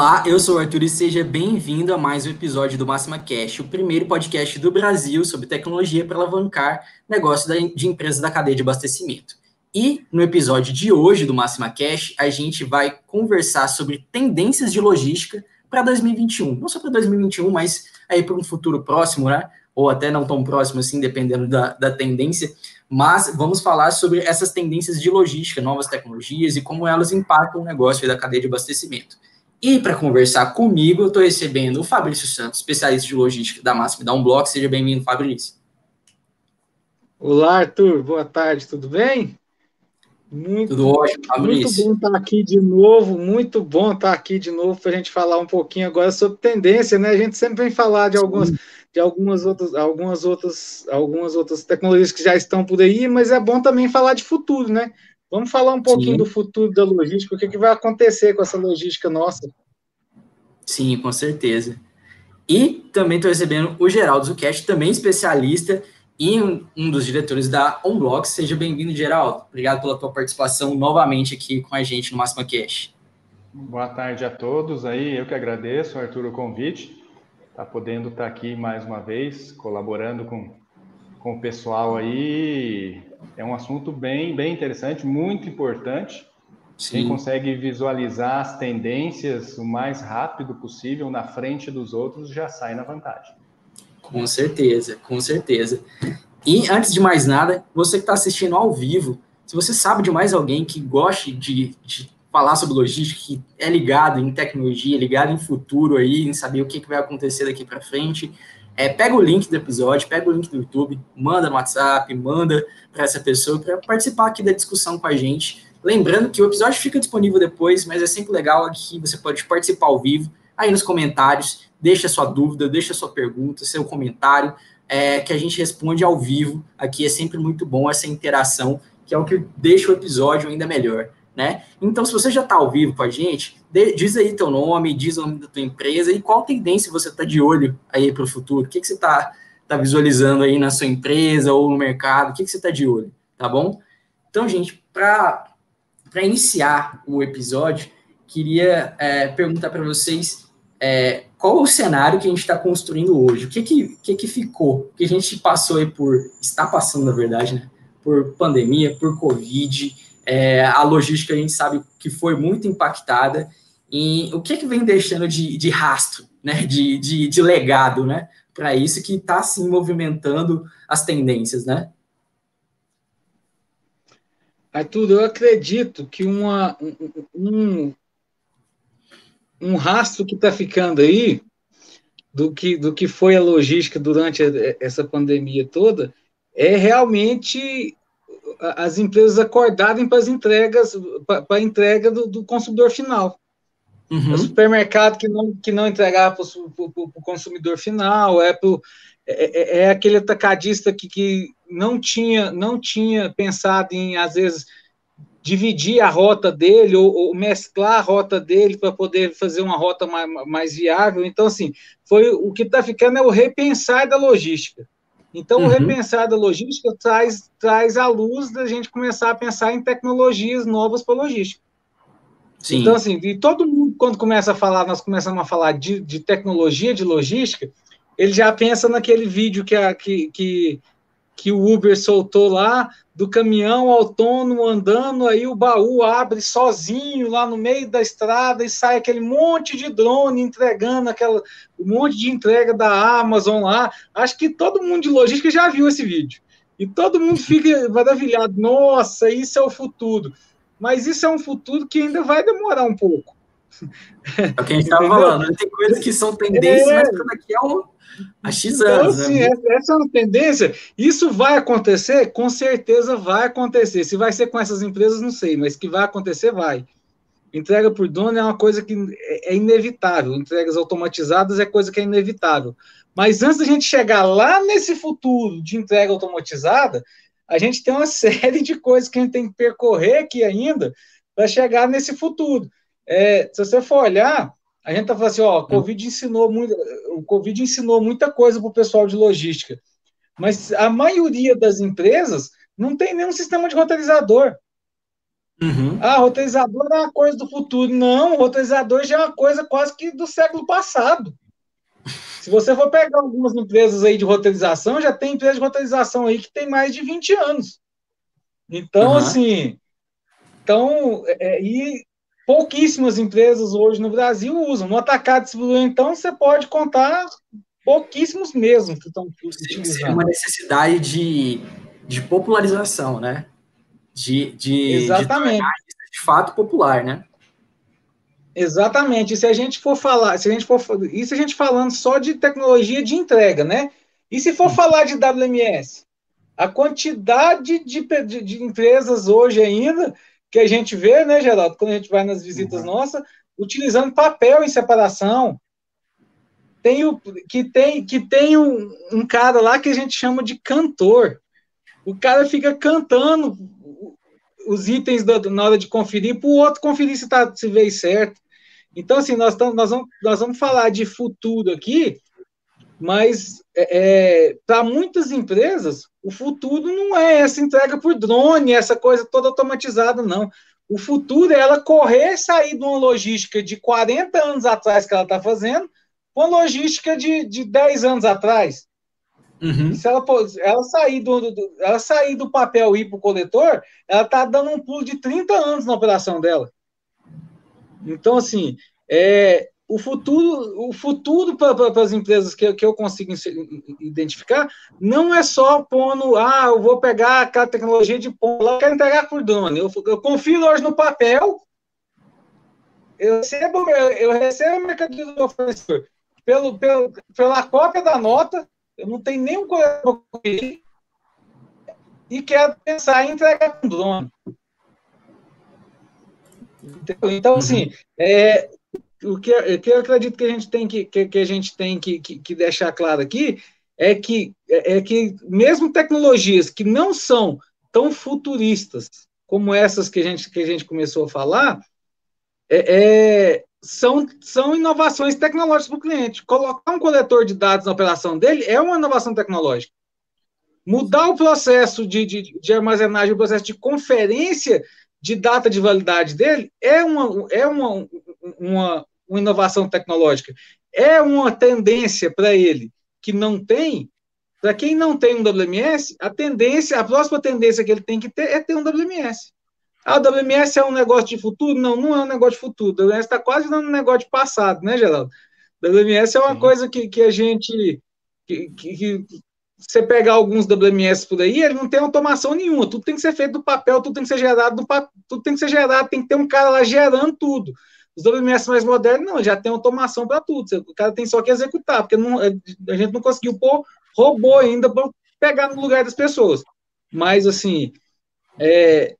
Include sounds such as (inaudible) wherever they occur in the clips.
Olá, eu sou o Arthur e seja bem-vindo a mais um episódio do Máxima Cash, o primeiro podcast do Brasil sobre tecnologia para alavancar negócios de empresas da cadeia de abastecimento. E no episódio de hoje do Máxima Cash, a gente vai conversar sobre tendências de logística para 2021. Não só para 2021, mas aí para um futuro próximo, né? Ou até não tão próximo assim, dependendo da, da tendência. Mas vamos falar sobre essas tendências de logística, novas tecnologias e como elas impactam o negócio da cadeia de abastecimento. E para conversar comigo, eu estou recebendo o Fabrício Santos, especialista de logística da Máxima da Unblock. Seja bem-vindo, Fabrício. Olá, Arthur. Boa tarde, tudo bem? Muito, tudo ótimo, Fabrício. Muito bom estar aqui de novo, muito bom estar aqui de novo para a gente falar um pouquinho agora sobre tendência, né? A gente sempre vem falar de algumas, de algumas outras, algumas outras, algumas outras tecnologias que já estão por aí, mas é bom também falar de futuro, né? Vamos falar um pouquinho Sim. do futuro da logística, o que, que vai acontecer com essa logística nossa. Sim, com certeza. E também estou recebendo o Geraldo Zucast, também especialista e um, um dos diretores da OnBlock. Seja bem-vindo, Geraldo. Obrigado pela tua participação novamente aqui com a gente no Máxima Cash. Boa tarde a todos aí. Eu que agradeço, Arthur, o convite. Tá podendo estar tá aqui mais uma vez, colaborando com, com o pessoal aí é um assunto bem, bem interessante, muito importante. Sim. Quem consegue visualizar as tendências o mais rápido possível na frente dos outros já sai na vantagem. Com certeza, com certeza. E antes de mais nada, você que está assistindo ao vivo, se você sabe de mais alguém que goste de, de falar sobre logística, que é ligado em tecnologia, ligado em futuro aí, em saber o que, que vai acontecer daqui para frente, é, pega o link do episódio, pega o link do YouTube, manda no WhatsApp, manda para essa pessoa para participar aqui da discussão com a gente. Lembrando que o episódio fica disponível depois, mas é sempre legal aqui você pode participar ao vivo, aí nos comentários, deixa sua dúvida, deixa sua pergunta, seu comentário, é, que a gente responde ao vivo. Aqui é sempre muito bom essa interação, que é o que deixa o episódio ainda melhor né? Então, se você já está ao vivo com a gente, diz aí teu nome, diz o nome da tua empresa e qual tendência você está de olho aí para o futuro. O que, que você está tá visualizando aí na sua empresa ou no mercado? O que, que você está de olho, tá bom? Então, gente, para iniciar o episódio, queria é, perguntar para vocês é, qual o cenário que a gente está construindo hoje? O que que, que que ficou? Que a gente passou aí por, está passando, na verdade, né? Por pandemia, por Covid, é, a logística a gente sabe que foi muito impactada. E o que, que vem deixando de, de rastro, né, de, de, de legado, né, para isso que está se movimentando as tendências, né? Arthur, eu acredito que uma, um, um rastro que está ficando aí do que, do que foi a logística durante essa pandemia toda é realmente as empresas acordarem para as entregas, para a entrega do, do, consumidor final. Uhum. O supermercado que não, que não entregava para o consumidor final, é, pro, é, é, é, aquele atacadista que, que não, tinha, não tinha pensado em, às vezes, dividir a rota dele ou, ou mesclar a rota dele para poder fazer uma rota mais, mais viável. Então, assim, foi o que está ficando é o repensar da logística. Então, uhum. o repensar da logística traz, traz à luz da gente começar a pensar em tecnologias novas para logística. Sim. Então, assim, e todo mundo, quando começa a falar, nós começamos a falar de, de tecnologia de logística, ele já pensa naquele vídeo que, a, que, que, que o Uber soltou lá, do caminhão autônomo andando, aí o baú abre sozinho lá no meio da estrada e sai aquele monte de drone entregando aquela um monte de entrega da Amazon lá. Acho que todo mundo de logística já viu esse vídeo. E todo mundo fica (laughs) maravilhado. Nossa, isso é o futuro. Mas isso é um futuro que ainda vai demorar um pouco. (laughs) É o que a gente estava falando. Né? Tem coisas que são tendências, é... mas daqui a um, Há X então, anos. Então, né? essa é uma tendência. Isso vai acontecer? Com certeza vai acontecer. Se vai ser com essas empresas, não sei, mas que vai acontecer, vai. Entrega por dono é uma coisa que é, é inevitável. Entregas automatizadas é coisa que é inevitável. Mas antes da gente chegar lá nesse futuro de entrega automatizada, a gente tem uma (laughs) série de coisas que a gente tem que percorrer aqui ainda para chegar nesse futuro. É, se você for olhar, a gente tá falando assim, ó, o Covid ensinou muito, o Covid ensinou muita coisa para o pessoal de logística, mas a maioria das empresas não tem nenhum sistema de roteirizador. Uhum. Ah, roteirizador é uma coisa do futuro. Não, roteirizador já é uma coisa quase que do século passado. Se você for pegar algumas empresas aí de roteirização, já tem empresa de roteirização aí que tem mais de 20 anos. Então, uhum. assim, então, é, é, e pouquíssimas empresas hoje no Brasil usam. No atacado distribuidor, então, você pode contar pouquíssimos mesmo que estão utilizando. Tem uma necessidade de, de popularização, né? De, de, Exatamente. De, de fato popular, né? Exatamente. E se a gente for falar, se a gente for, isso a gente falando só de tecnologia de entrega, né? E se for hum. falar de WMS, a quantidade de, de, de, empresas hoje ainda que a gente vê, né, Geraldo, quando a gente vai nas visitas uhum. nossas, utilizando papel em separação. Tem o, que tem, que tem um, um cara lá que a gente chama de cantor. O cara fica cantando os itens na hora de conferir para o outro conferir se, tá, se veio certo. Então, assim, nós, nós, vamos, nós vamos falar de futuro aqui, mas é, é para muitas empresas, o futuro não é essa entrega por drone, essa coisa toda automatizada, não. O futuro é ela correr, sair de uma logística de 40 anos atrás que ela está fazendo, com logística de, de 10 anos atrás. Uhum. Se ela, ela, sair do, do, ela sair do papel e ir para o coletor, ela está dando um pulo de 30 anos na operação dela. Então, assim, é, o futuro, o futuro para as empresas que, que eu consigo identificar não é só pondo, ah, eu vou pegar aquela tecnologia de pôr lá, eu quero entregar por drone. Eu, eu confio hoje no papel, eu recebo, eu recebo a mercadoria do fornecedor pelo, pelo, pela cópia da nota, eu não tenho nenhum coisa e quero pensar em entregar com drone. Então, assim, uhum. é, o, que, o que eu acredito que a gente tem que, que, que a gente tem que, que, que, deixar claro aqui é que, é, é que mesmo tecnologias que não são tão futuristas como essas que a gente, que a gente começou a falar, é, é são, são inovações tecnológicas para o cliente. Colocar um coletor de dados na operação dele é uma inovação tecnológica. Mudar o processo de, de, de armazenagem, o processo de conferência de data de validade dele é uma, é uma, uma, uma inovação tecnológica. É uma tendência para ele que não tem. Para quem não tem um WMS, a tendência, a próxima tendência que ele tem que ter é ter um WMS. Ah, o WMS é um negócio de futuro? Não, não é um negócio de futuro. O WMS está quase dando um negócio de passado, né, Geraldo? O WMS é uma Sim. coisa que, que a gente. Que, que, que, você pegar alguns WMS por aí, ele não tem automação nenhuma. Tudo tem que ser feito do papel, tudo tem que ser gerado do papel, tudo tem que ser gerado, tem que ter um cara lá gerando tudo. Os WMS mais modernos, não, já tem automação para tudo. O cara tem só que executar, porque não, a gente não conseguiu pôr robô ainda para pegar no lugar das pessoas. Mas, assim, é,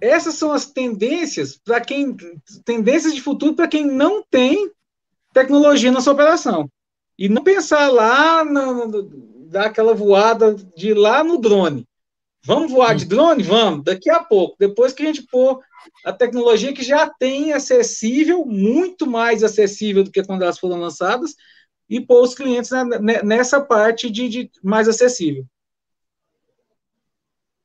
essas são as tendências para quem tendências de futuro para quem não tem tecnologia na sua operação. E não pensar lá na, dar aquela voada de lá no drone. Vamos voar de drone? Vamos, daqui a pouco. Depois que a gente pôr a tecnologia que já tem acessível, muito mais acessível do que quando elas foram lançadas, e pôr os clientes nessa parte de, de mais acessível.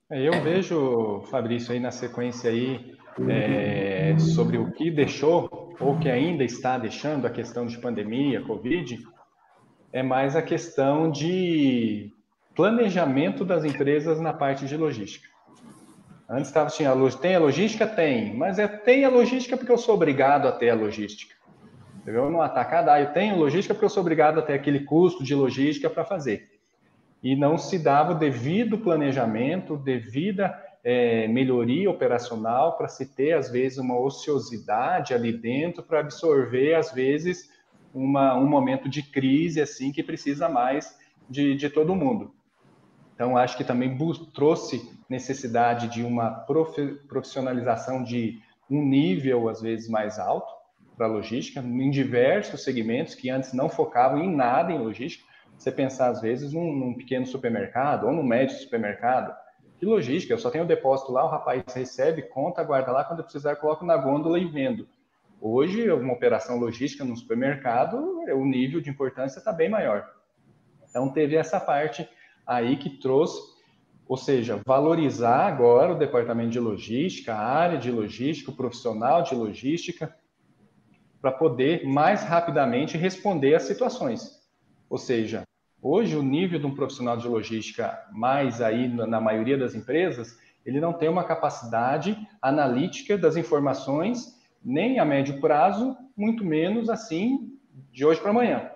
É, eu vejo, Fabrício, aí na sequência aí, é, sobre o que deixou, ou que ainda está deixando a questão de pandemia, Covid, é mais a questão de planejamento das empresas na parte de logística. Antes estava tinha a tem a logística? Tem, mas é tem a logística porque eu sou obrigado a ter a logística. No atacado, ah, eu tenho logística porque eu sou obrigado a ter aquele custo de logística para fazer e não se dava o devido planejamento, devida é, melhoria operacional para se ter, às vezes, uma ociosidade ali dentro para absorver, às vezes, uma, um momento de crise assim que precisa mais de, de todo mundo. Então, acho que também trouxe necessidade de uma profissionalização de um nível, às vezes, mais alto para a logística, em diversos segmentos que antes não focavam em nada em logística você pensar, às vezes, num, num, pequeno supermercado ou num médio supermercado. Que logística, eu só tenho o depósito lá, o rapaz recebe, conta, guarda lá, quando eu precisar eu coloco na gôndola e vendo. Hoje, uma operação logística no supermercado, o nível de importância está bem maior. Então, teve essa parte aí que trouxe Ou seja, valorizar agora o departamento de logística, a área de logística, o profissional de logística, para poder mais rapidamente responder às situações. Ou seja, hoje o nível de um profissional de logística, mais aí na maioria das empresas, ele não tem uma capacidade analítica das informações, nem a médio prazo, muito menos assim de hoje para amanhã.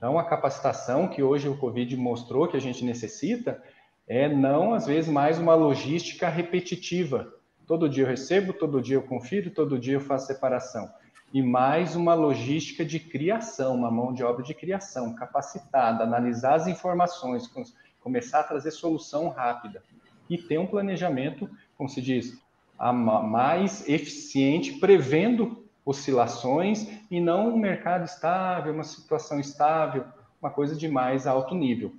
Então, a capacitação que hoje o Covid mostrou que a gente necessita é não, às vezes, mais uma logística repetitiva. Todo dia eu recebo, todo dia eu confiro, todo dia eu faço separação. E mais uma logística de criação, uma mão de obra de criação, capacitada, analisar as informações, começar a trazer solução rápida. E ter um planejamento, como se diz, mais eficiente, prevendo oscilações e não um mercado estável, uma situação estável, uma coisa de mais alto nível.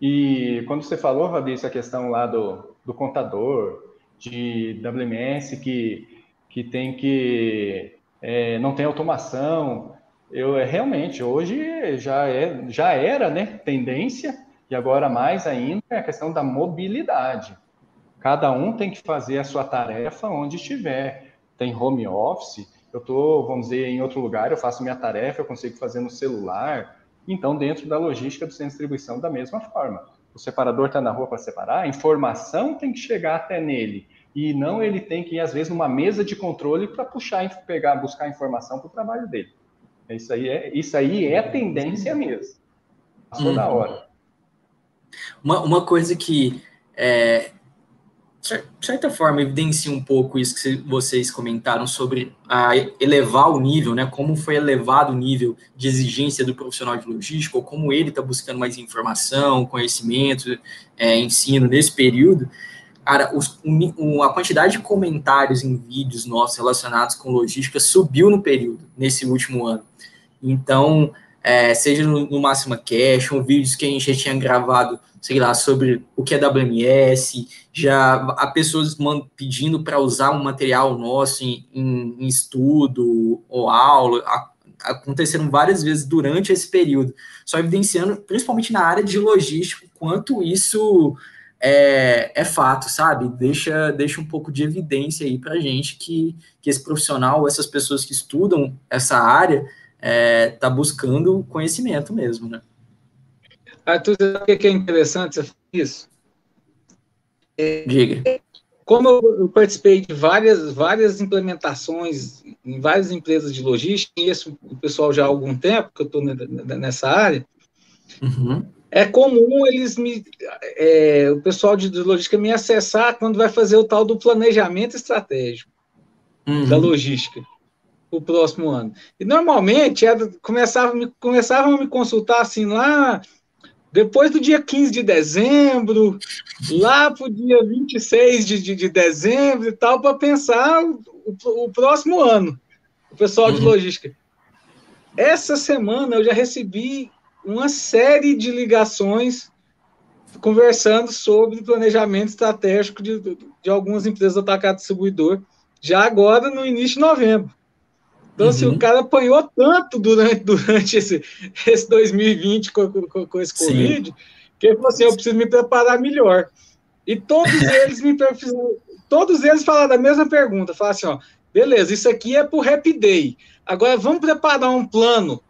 E quando você falou, Fabrício, a questão lá do, do contador, de WMS que, que tem que é, não tem automação, eu é, realmente hoje já é já era, né, tendência e agora mais ainda é a questão da mobilidade. Cada um tem que fazer a sua tarefa onde estiver. Tem home office, eu estou, vamos dizer, em outro lugar, eu faço minha tarefa, eu consigo fazer no celular, então, dentro da logística do centro de distribuição, da mesma forma. O separador está na rua para separar, a informação tem que chegar até nele. E não ele tem que ir, às vezes, numa mesa de controle para puxar, pegar, buscar informação para o trabalho dele. Isso aí é, isso aí é tendência mesmo. Passou da hora. Uma, uma coisa que é, de certa forma, evidencia um pouco isso que vocês comentaram sobre elevar o nível, né? Como foi elevado o nível de exigência do profissional de logística, ou como ele está buscando mais informação, conhecimento, é, ensino nesse período. Cara, os, o, a quantidade de comentários em vídeos nossos relacionados com logística subiu no período, nesse último ano. Então, é, seja no, no Máxima Cash, vídeos que a gente já tinha gravado, sei lá, sobre o que é WMS, já há pessoas pedindo para usar um material nosso em, em, em estudo ou aula, a, aconteceram várias vezes durante esse período, só evidenciando, principalmente na área de logística, quanto isso é, é, fato, sabe? Deixa, deixa um pouco de evidência aí para gente que, que esse profissional, essas pessoas que estudam essa área, é, tá buscando conhecimento mesmo, né? Arthur, sabe o que é interessante isso? É, Diga. Como eu, participei de várias, várias implementações em várias empresas de logística, e isso o pessoal já há algum tempo que eu estou nessa área, uhum. é comum eles me. É, o pessoal de, de logística me acessar quando vai fazer o tal do planejamento estratégico uhum. da logística o próximo ano. E normalmente era, começava, começavam a me consultar assim lá depois do dia 15 de dezembro, lá para o dia 26 de, de, de dezembro e tal, para pensar o, o, próximo ano, o pessoal de uhum. logística. Essa semana eu já recebi uma série de ligações conversando sobre planejamento estratégico de, de, de algumas empresas do atacado distribuidor, já agora no início de novembro. Então, uhum. assim, o uhum. cara apanhou tanto durante, durante esse, esse 2020 com, com, com esse Covid, Sim. que ele falou assim: eu preciso me preparar melhor. E todos (laughs) eles me todos eles falaram da mesma pergunta, falaram assim: ó, beleza, isso aqui é para o Happy Day. Agora vamos preparar um plano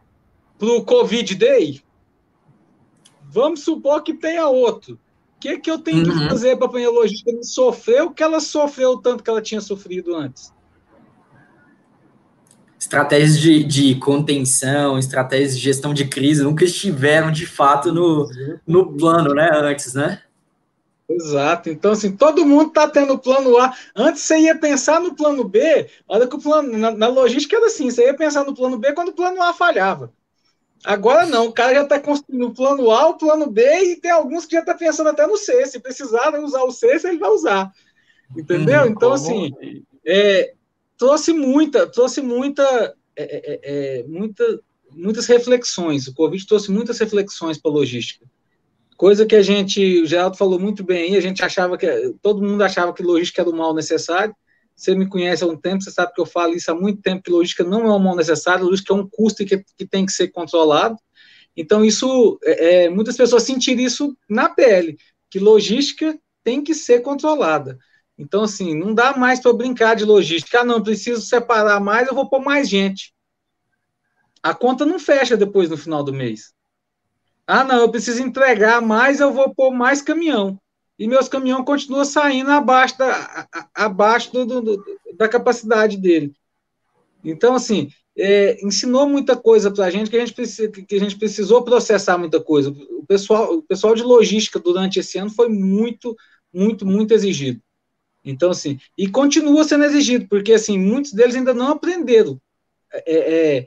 para o Covid Day? Vamos supor que tenha outro. O que, que eu tenho uhum. que fazer para a logística não sofrer o que ela sofreu tanto que ela tinha sofrido antes? Estratégias de, de contenção, estratégias de gestão de crise nunca estiveram de fato no, no plano, né, antes, né? Exato. Então, assim, todo mundo está tendo plano A. Antes você ia pensar no plano B, olha que o plano, na, na, logística era assim, você ia pensar no plano B quando o plano A falhava. Agora não, o cara já está construindo o plano A, o plano B, e tem alguns que já estão tá pensando até no C. Se precisar usar o C, ele vai usar. Entendeu? Hum, então, assim, é, trouxe muita, trouxe muita, é, é, é, é, muita, muitas reflexões. O Covid trouxe muitas reflexões para a logística. Coisa que a gente, o Geraldo falou muito bem, a gente achava que, todo mundo achava que logística era o mal necessário. Você me conhece há um tempo, você sabe que eu falo isso há muito tempo, que logística não é um mal necessário, logística é um custo que, que tem que ser controlado. Então, isso, é, é muitas pessoas sentiram isso na pele, que logística tem que ser controlada. Então, assim, não dá mais para brincar de logística. Ah, não, preciso separar mais, eu vou pôr mais gente. A conta não fecha depois no final do mês. Ah, não, eu preciso entregar mais, eu vou pôr mais caminhão. E meus caminhões continuam saindo abaixo da, abaixo do, do, da capacidade dele. Então, assim, é, ensinou muita coisa para a gente que a gente, que a gente precisou processar muita coisa. O pessoal, o pessoal de logística durante esse ano foi muito, muito, muito exigido. Então, assim, e continua sendo exigido, porque, assim, muitos deles ainda não aprenderam. É, é,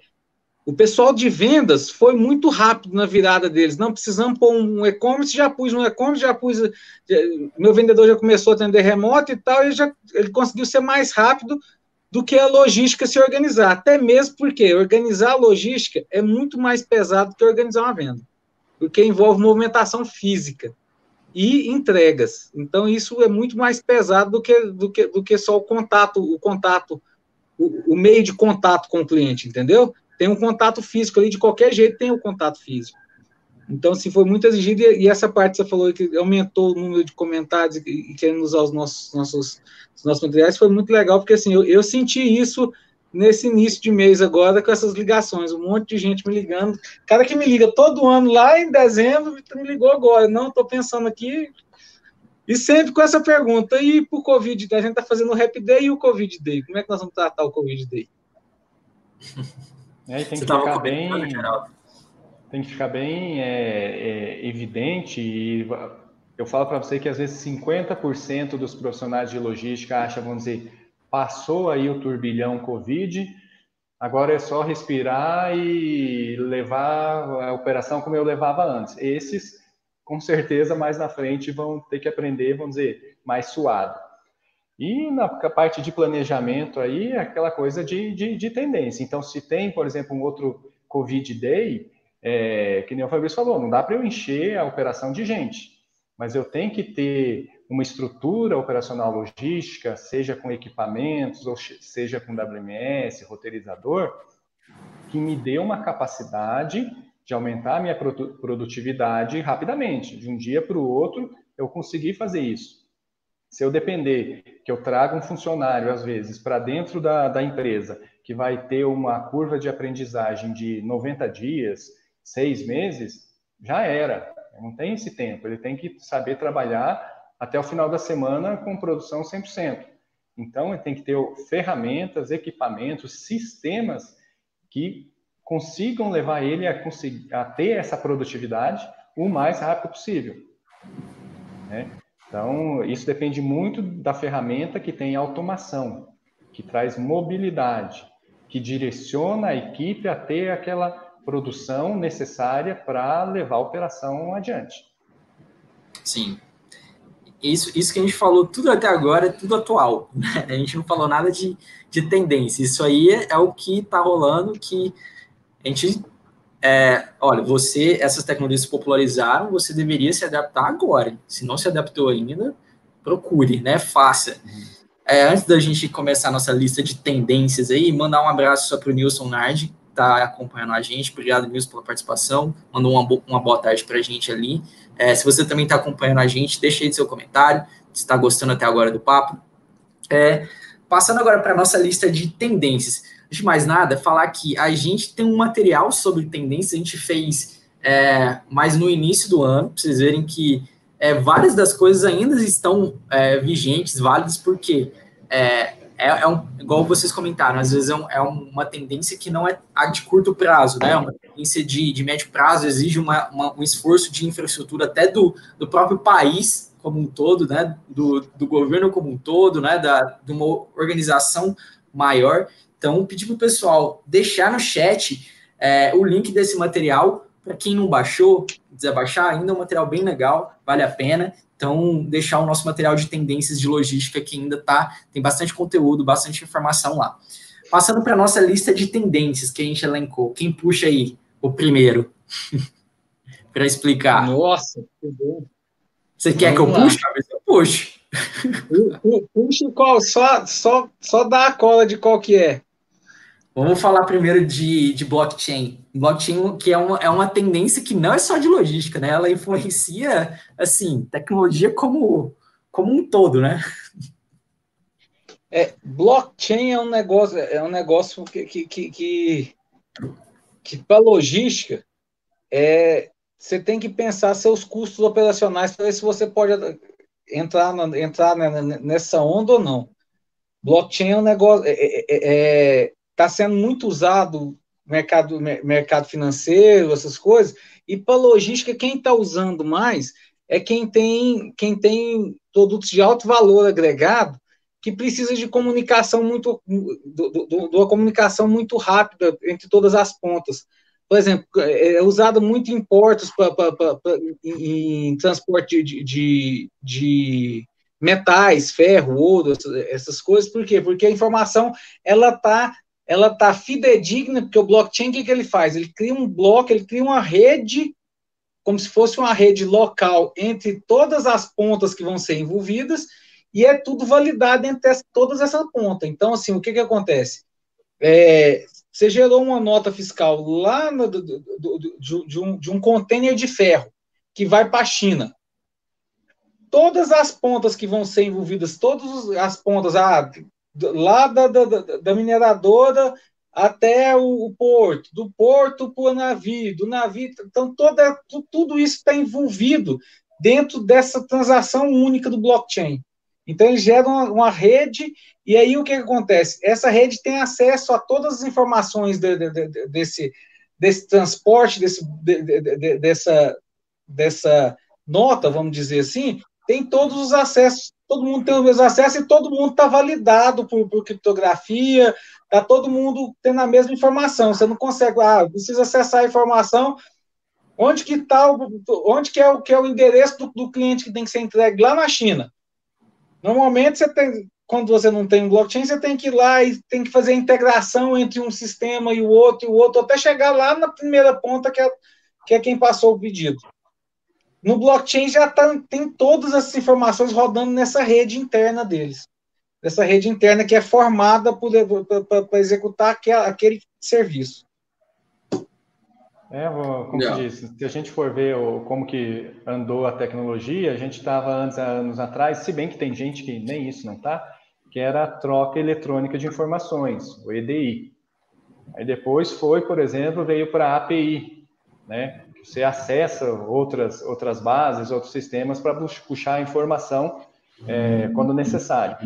o pessoal de vendas foi muito rápido na virada deles. Não precisamos pôr um e-commerce, já pus um e-commerce, já pus. Já, meu vendedor já começou a atender remoto e tal, e já, ele conseguiu ser mais rápido do que a logística se organizar. Até mesmo porque organizar a logística é muito mais pesado que organizar uma venda, porque envolve movimentação física e entregas. Então isso é muito mais pesado do que do que, do que só o contato, o contato, o, o meio de contato com o cliente, entendeu? Tem um contato físico ali de qualquer jeito tem o um contato físico. Então, se foi muito exigido, e essa parte você falou que aumentou o número de comentários e, e querendo usar os nossos, nossos, os nossos materiais, foi muito legal, porque assim, eu, eu, senti isso nesse início de mês agora, com essas ligações, um monte de gente me ligando. Cara que me liga todo ano lá em dezembro, me ligou agora. Não, estou pensando aqui. E sempre com essa pergunta, e para o Covid, a gente está fazendo o Happy Day e o Covid Day, como é que nós vamos tratar o Covid Day? É, tem Você que ficar bem... Tem que ficar bem é, é, evidente e eu falo para você que às vezes 50% dos profissionais de logística acham, vamos dizer, passou aí o turbilhão Covid, agora é só respirar e levar a operação como eu levava antes. Esses, com certeza, mais na frente vão ter que aprender, vamos dizer, mais suado. E na parte de planejamento aí, aquela coisa de, de, de tendência. Então, se tem, por exemplo, um outro Covid Day, é, que nem o Fabrício falou, não dá para eu encher a operação de gente, mas eu tenho que ter uma estrutura operacional logística, seja com equipamentos, ou seja com WMS, roteirizador, que me dê uma capacidade de aumentar a minha produtividade rapidamente. De um dia para o outro, eu conseguir fazer isso. Se eu depender que eu traga um funcionário, às vezes, para dentro da, da empresa, que vai ter uma curva de aprendizagem de 90 dias, seis meses, já era. Não tem esse tempo. Ele tem que saber trabalhar até o final da semana com produção 100%. Então, tem que ter ferramentas, equipamentos, sistemas que consigam levar ele a, conseguir, a ter essa produtividade o mais rápido possível. Né? Então, isso depende muito da ferramenta que tem automação, que traz mobilidade, que direciona a equipe a ter aquela produção necessária para levar a operação adiante. Sim. Isso, isso que a gente falou tudo até agora é tudo atual. Né? A gente não falou nada de, de tendência. Isso aí é, o que está rolando, que a gente. É, olha, você, essas tecnologias se popularizaram, você deveria se adaptar agora. Se não se adaptou ainda, procure, né? Faça. É, antes da gente começar a nossa lista de tendências aí, mandar um abraço só para o Nilson Nardi, está acompanhando a gente. Obrigado, Nilson, pela participação. Mandou uma, bo uma boa tarde para a gente ali. É, se você também está acompanhando a gente, deixa aí seu comentário, se está gostando até agora do papo. É, passando agora para a nossa lista de tendências. Antes de mais nada, falar que a gente tem um material sobre tendências, a gente fez é, mais no início do ano, para vocês verem que é, várias das coisas ainda estão é, vigentes, válidas, porque é, é, é um, igual vocês comentaram, às vezes é, um, é, uma tendência que não é de curto prazo, né? É uma tendência de, de médio prazo, exige uma, uma, um esforço de infraestrutura até do, do próprio país como um todo, né? Do, do governo como um todo, né? Da, de uma organização maior. Então, pedir para o pessoal deixar no chat é, o link desse material para quem não baixou, quiser baixar, ainda é um material bem legal, vale a pena. Então, deixar o nosso material de tendências de logística que ainda tá, tem bastante conteúdo, bastante informação lá. Passando para a nossa lista de tendências que a gente elencou. Quem puxa aí o primeiro? (laughs) para explicar. Nossa, que bom. Você Vamos quer que eu puxe? Eu puxo. Puxa qual? Só, só, só dá a cola de qual que é. Vamos falar primeiro de, de blockchain. Blockchain, que é uma, é uma tendência que não é só de logística, né? Ela influencia, assim, tecnologia como, como um todo, né? É, blockchain é um negócio, é um negócio que, que, que, que, que para logística é, você tem que pensar seus custos operacionais para ver se você pode entrar, entrar nessa onda ou não. Blockchain é um negócio, está é, é, é tá sendo muito usado mercado mercado financeiro, essas coisas, e para logística quem está usando mais é quem tem quem tem produtos de alto valor agregado que precisa de comunicação muito de uma comunicação muito rápida entre todas as pontas. Por exemplo, é, é usado muito em portos pra, pra, pra, em, em transporte de, de, de, metais, ferro, ouro, essas coisas. Por quê? Porque a informação ela está ela tá fidedigna, porque o blockchain, o que, que ele faz? Ele cria um bloco, ele cria uma rede, como se fosse uma rede local entre todas as pontas que vão ser envolvidas, e é tudo validado entre todas essas pontas. Então, assim, o que, que acontece? É, você gerou uma nota fiscal lá no, do, do, do, de, um, de um container de ferro que vai para a China. Todas as pontas que vão ser envolvidas, todas as pontas, ah, lá da, da, da mineradora até o, o, porto, do porto para o navio, do navio. Então, toda, tudo isso está envolvido dentro dessa transação única do blockchain. Então, ele gera uma, uma, rede, e aí o que, que, acontece? Essa rede tem acesso a todas as informações de, de, de, desse, desse transporte, desse, dessa, dessa nota, vamos dizer assim, tem todos os acessos, todo mundo tem o mesmo acesso e todo mundo está validado por, por criptografia, está todo mundo tendo a mesma informação. Você não consegue, ah, precisa acessar a informação. Onde que está, onde que é o que é o endereço do, do cliente que tem que ser entregue lá na China? Normalmente, você tem, quando você não tem um blockchain, você tem que ir lá e tem que fazer a integração entre um sistema e o outro e o outro, até chegar lá na primeira ponta, que é, que é quem passou o pedido. No blockchain já tá, tem todas essas informações rodando nessa rede interna deles. Essa rede interna que é formada para executar aquele, serviço. É, como eu disse, se a gente for ver como que andou a tecnologia, a gente estava anos, anos atrás, se bem que tem gente que nem isso não está, que era a troca eletrônica de informações, o EDI. Aí depois foi, por exemplo, veio para a API, né? Você acessa outras, outras bases, outros sistemas para puxar a informação é, quando necessário.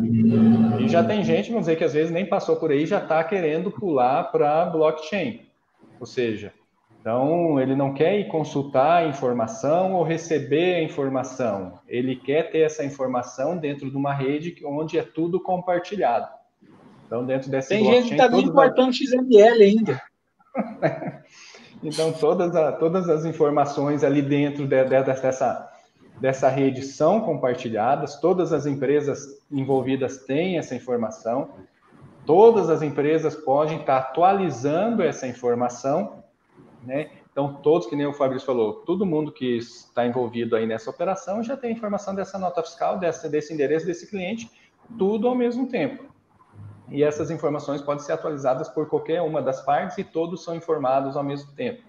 E já tem gente, vamos dizer que às vezes nem passou por aí, já está querendo pular para blockchain. Ou seja, então, ele não quer ir consultar a informação ou receber a informação. Ele quer ter essa informação dentro de uma rede onde é tudo compartilhado. Então, dentro dessa Tem gente que está nem importando XML ainda. (laughs) então, todas, a, todas as informações ali dentro de, de, dessa, dessa rede são compartilhadas, todas as empresas envolvidas têm essa informação, todas as empresas podem estar atualizando essa informação né? Então, todos, que nem o Fabrício falou, todo mundo que está envolvido aí nessa operação já tem informação dessa nota fiscal, desse endereço desse cliente, tudo ao mesmo tempo. E essas informações podem ser atualizadas por qualquer uma das partes e todos são informados ao mesmo tempo.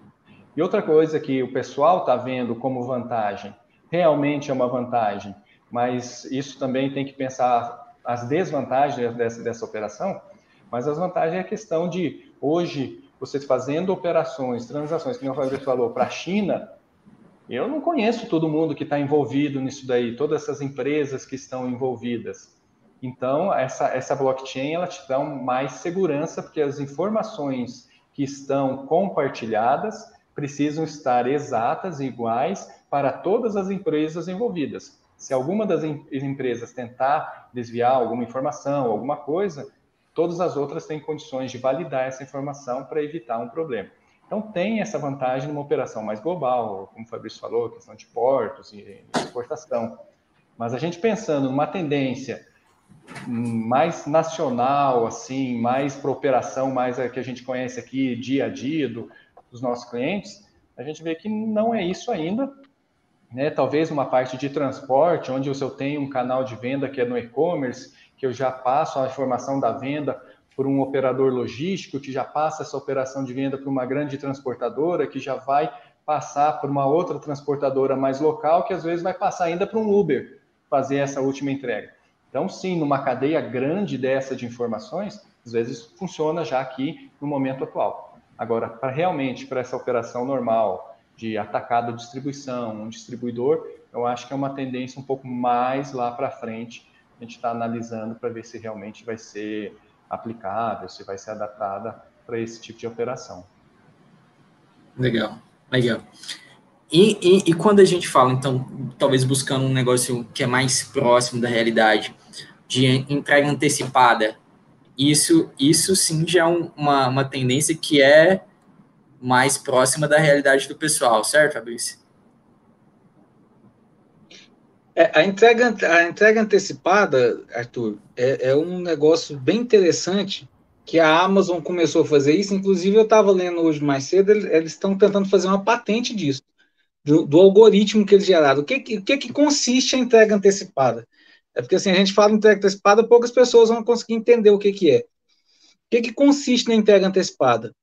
E outra coisa que o pessoal está vendo como vantagem, realmente é uma vantagem, mas isso também tem que pensar as desvantagens dessa, dessa operação, mas as vantagens é a questão de hoje você fazendo operações, transações, que o Fabrício falou, para a China, eu não conheço todo mundo que está envolvido nisso daí, todas essas empresas que estão envolvidas. Então, essa, essa blockchain, ela te dá mais segurança, porque as informações que estão compartilhadas precisam estar exatas e iguais para todas as empresas envolvidas. Se alguma das em empresas tentar desviar alguma informação, alguma coisa, todas as outras têm condições de validar essa informação para evitar um problema. Então, tem essa vantagem numa operação mais global, como o Fabrício falou, questão de portos e exportação. Mas a gente pensando numa tendência mais nacional, assim, mais para operação, mais a que a gente conhece aqui dia a dia do, dos nossos clientes, a gente vê que não é isso ainda. Né? Talvez uma parte de transporte, onde eu tenho um canal de venda que é no e-commerce, que eu já passo a informação da venda por um operador logístico que já passa essa operação de venda para uma grande transportadora, que já vai passar por uma outra transportadora mais local, que às vezes vai passar ainda para um Uber fazer essa última entrega. Então, sim, numa cadeia grande dessa de informações, às vezes funciona já aqui no momento atual. Agora, para realmente para essa operação normal de atacado distribuição, um distribuidor, eu acho que é uma tendência um pouco mais lá para frente. A gente está analisando para ver se realmente vai ser aplicável, se vai ser adaptada para esse tipo de operação. Legal, legal. E, e, e, quando a gente fala, então, talvez buscando um negócio que é mais próximo da realidade, de entrega antecipada, isso, isso sim já é uma, uma tendência que é mais próxima da realidade do pessoal, certo, Fabrício? É, a, entrega, a entrega antecipada, Arthur, é, é, um negócio bem interessante que a Amazon começou a fazer isso. Inclusive, eu estava lendo hoje mais cedo, eles estão tentando fazer uma patente disso, do, do, algoritmo que eles geraram. O que, que, que consiste a entrega antecipada? É porque assim, a gente fala entrega antecipada, poucas pessoas vão conseguir entender o que, que é. O que, que consiste na entrega antecipada?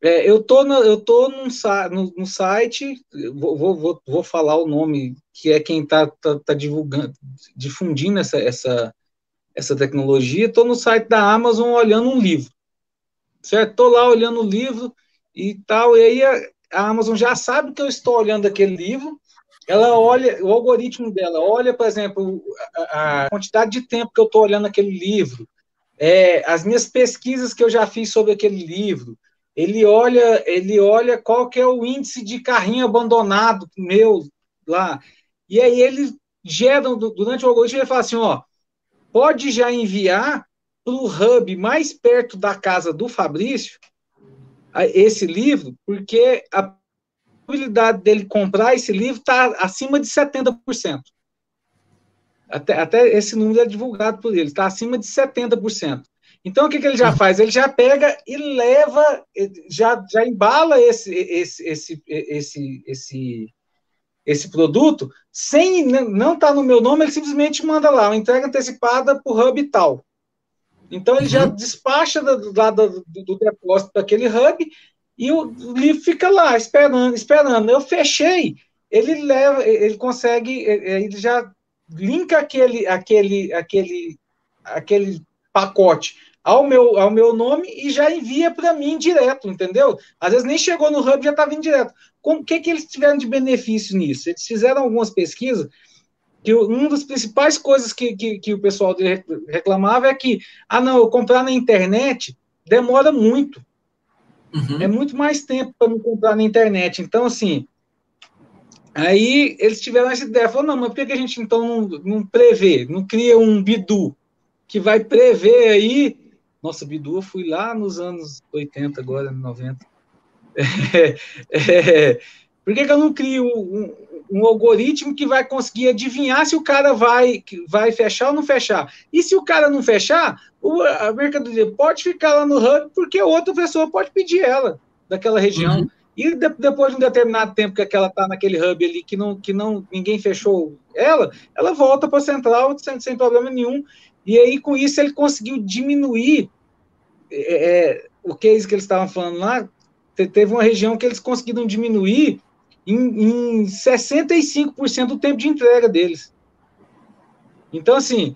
É, eu tô, no, eu tô no, no site, vou, vou, vou falar o nome, que é quem está tá, tá divulgando, difundindo essa, essa, essa tecnologia. Estou no site da Amazon olhando um livro, certo? Estou lá olhando o livro e tal, e aí a, Amazon já sabe que eu estou olhando aquele livro, ela olha, o algoritmo dela olha, por exemplo, a, a quantidade de tempo que eu estou olhando aquele livro, é, as minhas pesquisas que eu já fiz sobre aquele livro, ele olha, ele olha qual que é o índice de carrinho abandonado meu lá. E aí ele gera, durante o algoritmo, ele fala assim, ó, pode já enviar para o hub mais perto da casa do Fabrício esse livro, porque a probabilidade dele comprar esse livro está acima de 70%. Até, até esse número é divulgado por ele, está acima de 70%. Então, o que, que ele já faz? Ele já pega e leva, já, já embala esse, esse, esse, esse, esse, esse produto, sem não estar tá no meu nome, ele simplesmente manda lá, uma entrega antecipada para o hub tal. Então, ele uhum. já despacha do, do, do, depósito daquele hub e o livro fica lá, esperando, esperando. Eu fechei, ele leva, ele consegue, ele já linka aquele, aquele, aquele, aquele pacote ao meu, ao meu nome e já envia para mim direto, entendeu? Às vezes nem chegou no hub, já está vindo direto. O que, que eles tiveram de benefício nisso? Eles fizeram algumas pesquisas que uma das principais coisas que, que, que o pessoal reclamava é que, ah, não, eu comprar na internet demora muito. Uhum. É muito mais tempo para me comprar na internet. Então, assim, aí eles tiveram essa ideia, falaram, não, mas por que a gente então não, não prevê, não cria um bidu que vai prever aí nossa, Bidu, eu fui lá nos anos 80, agora, 90. (laughs) É, é, por que, que eu não crio um, um, algoritmo que vai conseguir adivinhar se o cara vai, vai fechar ou não fechar? E se o cara não fechar, o, a mercadoria pode ficar lá no hub, porque outra pessoa pode pedir ela daquela região. Uhum. E de, depois de um determinado tempo que aquela está naquele hub ali, que não, que não ninguém fechou ela, ela volta para a central sem, sem problema nenhum. E aí, com isso, ele conseguiu diminuir é, é o case que eles estavam falando lá. Teve uma região que eles conseguiram diminuir em, em 65% do tempo de entrega deles. Então, assim,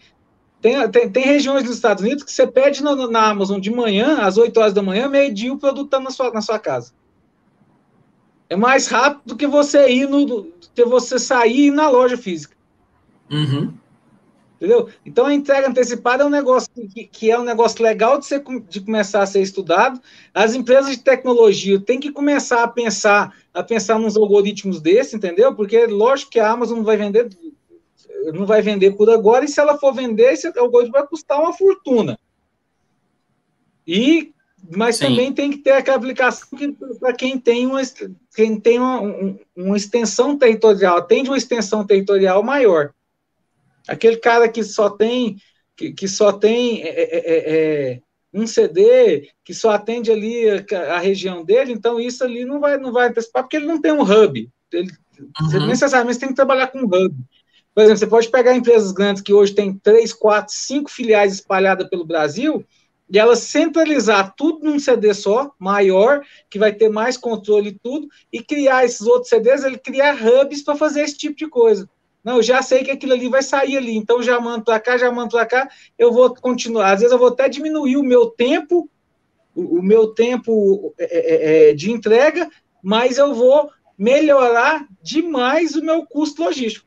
tem, tem, tem, regiões dos Estados Unidos que você pede na, na Amazon de manhã, às 8 horas da manhã, meio-dia, o produto está na sua, na sua casa. É mais rápido do que você ir no. Que você sair ir na loja física. Uhum. Entendeu? Então a entrega antecipada é um negócio que, que é um negócio legal de, ser, de começar a ser estudado. As empresas de tecnologia têm que começar a pensar a pensar nos algoritmos desse, entendeu? Porque lógico que a Amazon não vai vender não vai vender por agora, e se ela for vender, esse algoritmo vai custar uma fortuna. E mas Sim. também tem que ter aquela aplicação para quem tem uma quem tem uma, uma extensão territorial, atende uma extensão territorial maior. Aquele cara que só tem que, que só tem é, é, é, é um CD, que só atende ali a, a, região dele, então isso ali não vai não vai antecipar, porque ele não tem um hub. Ele, uhum. necessariamente tem que trabalhar com um hub. Por exemplo, você pode pegar empresas grandes que hoje têm três, quatro, cinco filiais espalhadas pelo Brasil, e ela centralizar tudo num CD só, maior, que vai ter mais controle e tudo, e criar esses outros CDs, ele criar hubs para fazer esse tipo de coisa. Não, eu já sei que aquilo ali vai sair ali, então já mando para cá, já mando para cá, eu vou continuar. Às vezes eu vou até diminuir o meu tempo, o, meu tempo é, é, é, de entrega, mas eu vou melhorar demais o meu custo logístico.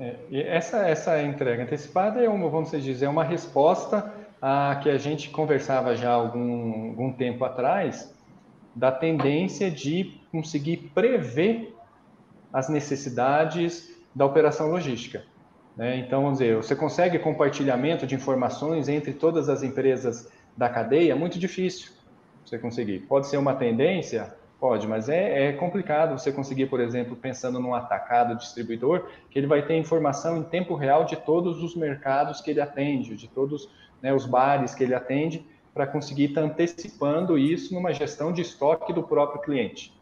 É, essa, essa entrega antecipada é uma, vamos dizer, uma resposta a que a gente conversava já algum, algum tempo atrás, da tendência de conseguir prever as necessidades da operação logística. Né? Então, vamos dizer, você consegue compartilhamento de informações entre todas as empresas da cadeia? Muito difícil você conseguir. Pode ser uma tendência? Pode, mas é, é, complicado você conseguir, por exemplo, pensando num atacado distribuidor, que ele vai ter informação em tempo real de todos os mercados que ele atende, de todos né, os bares que ele atende, para conseguir estar antecipando isso numa gestão de estoque do próprio cliente.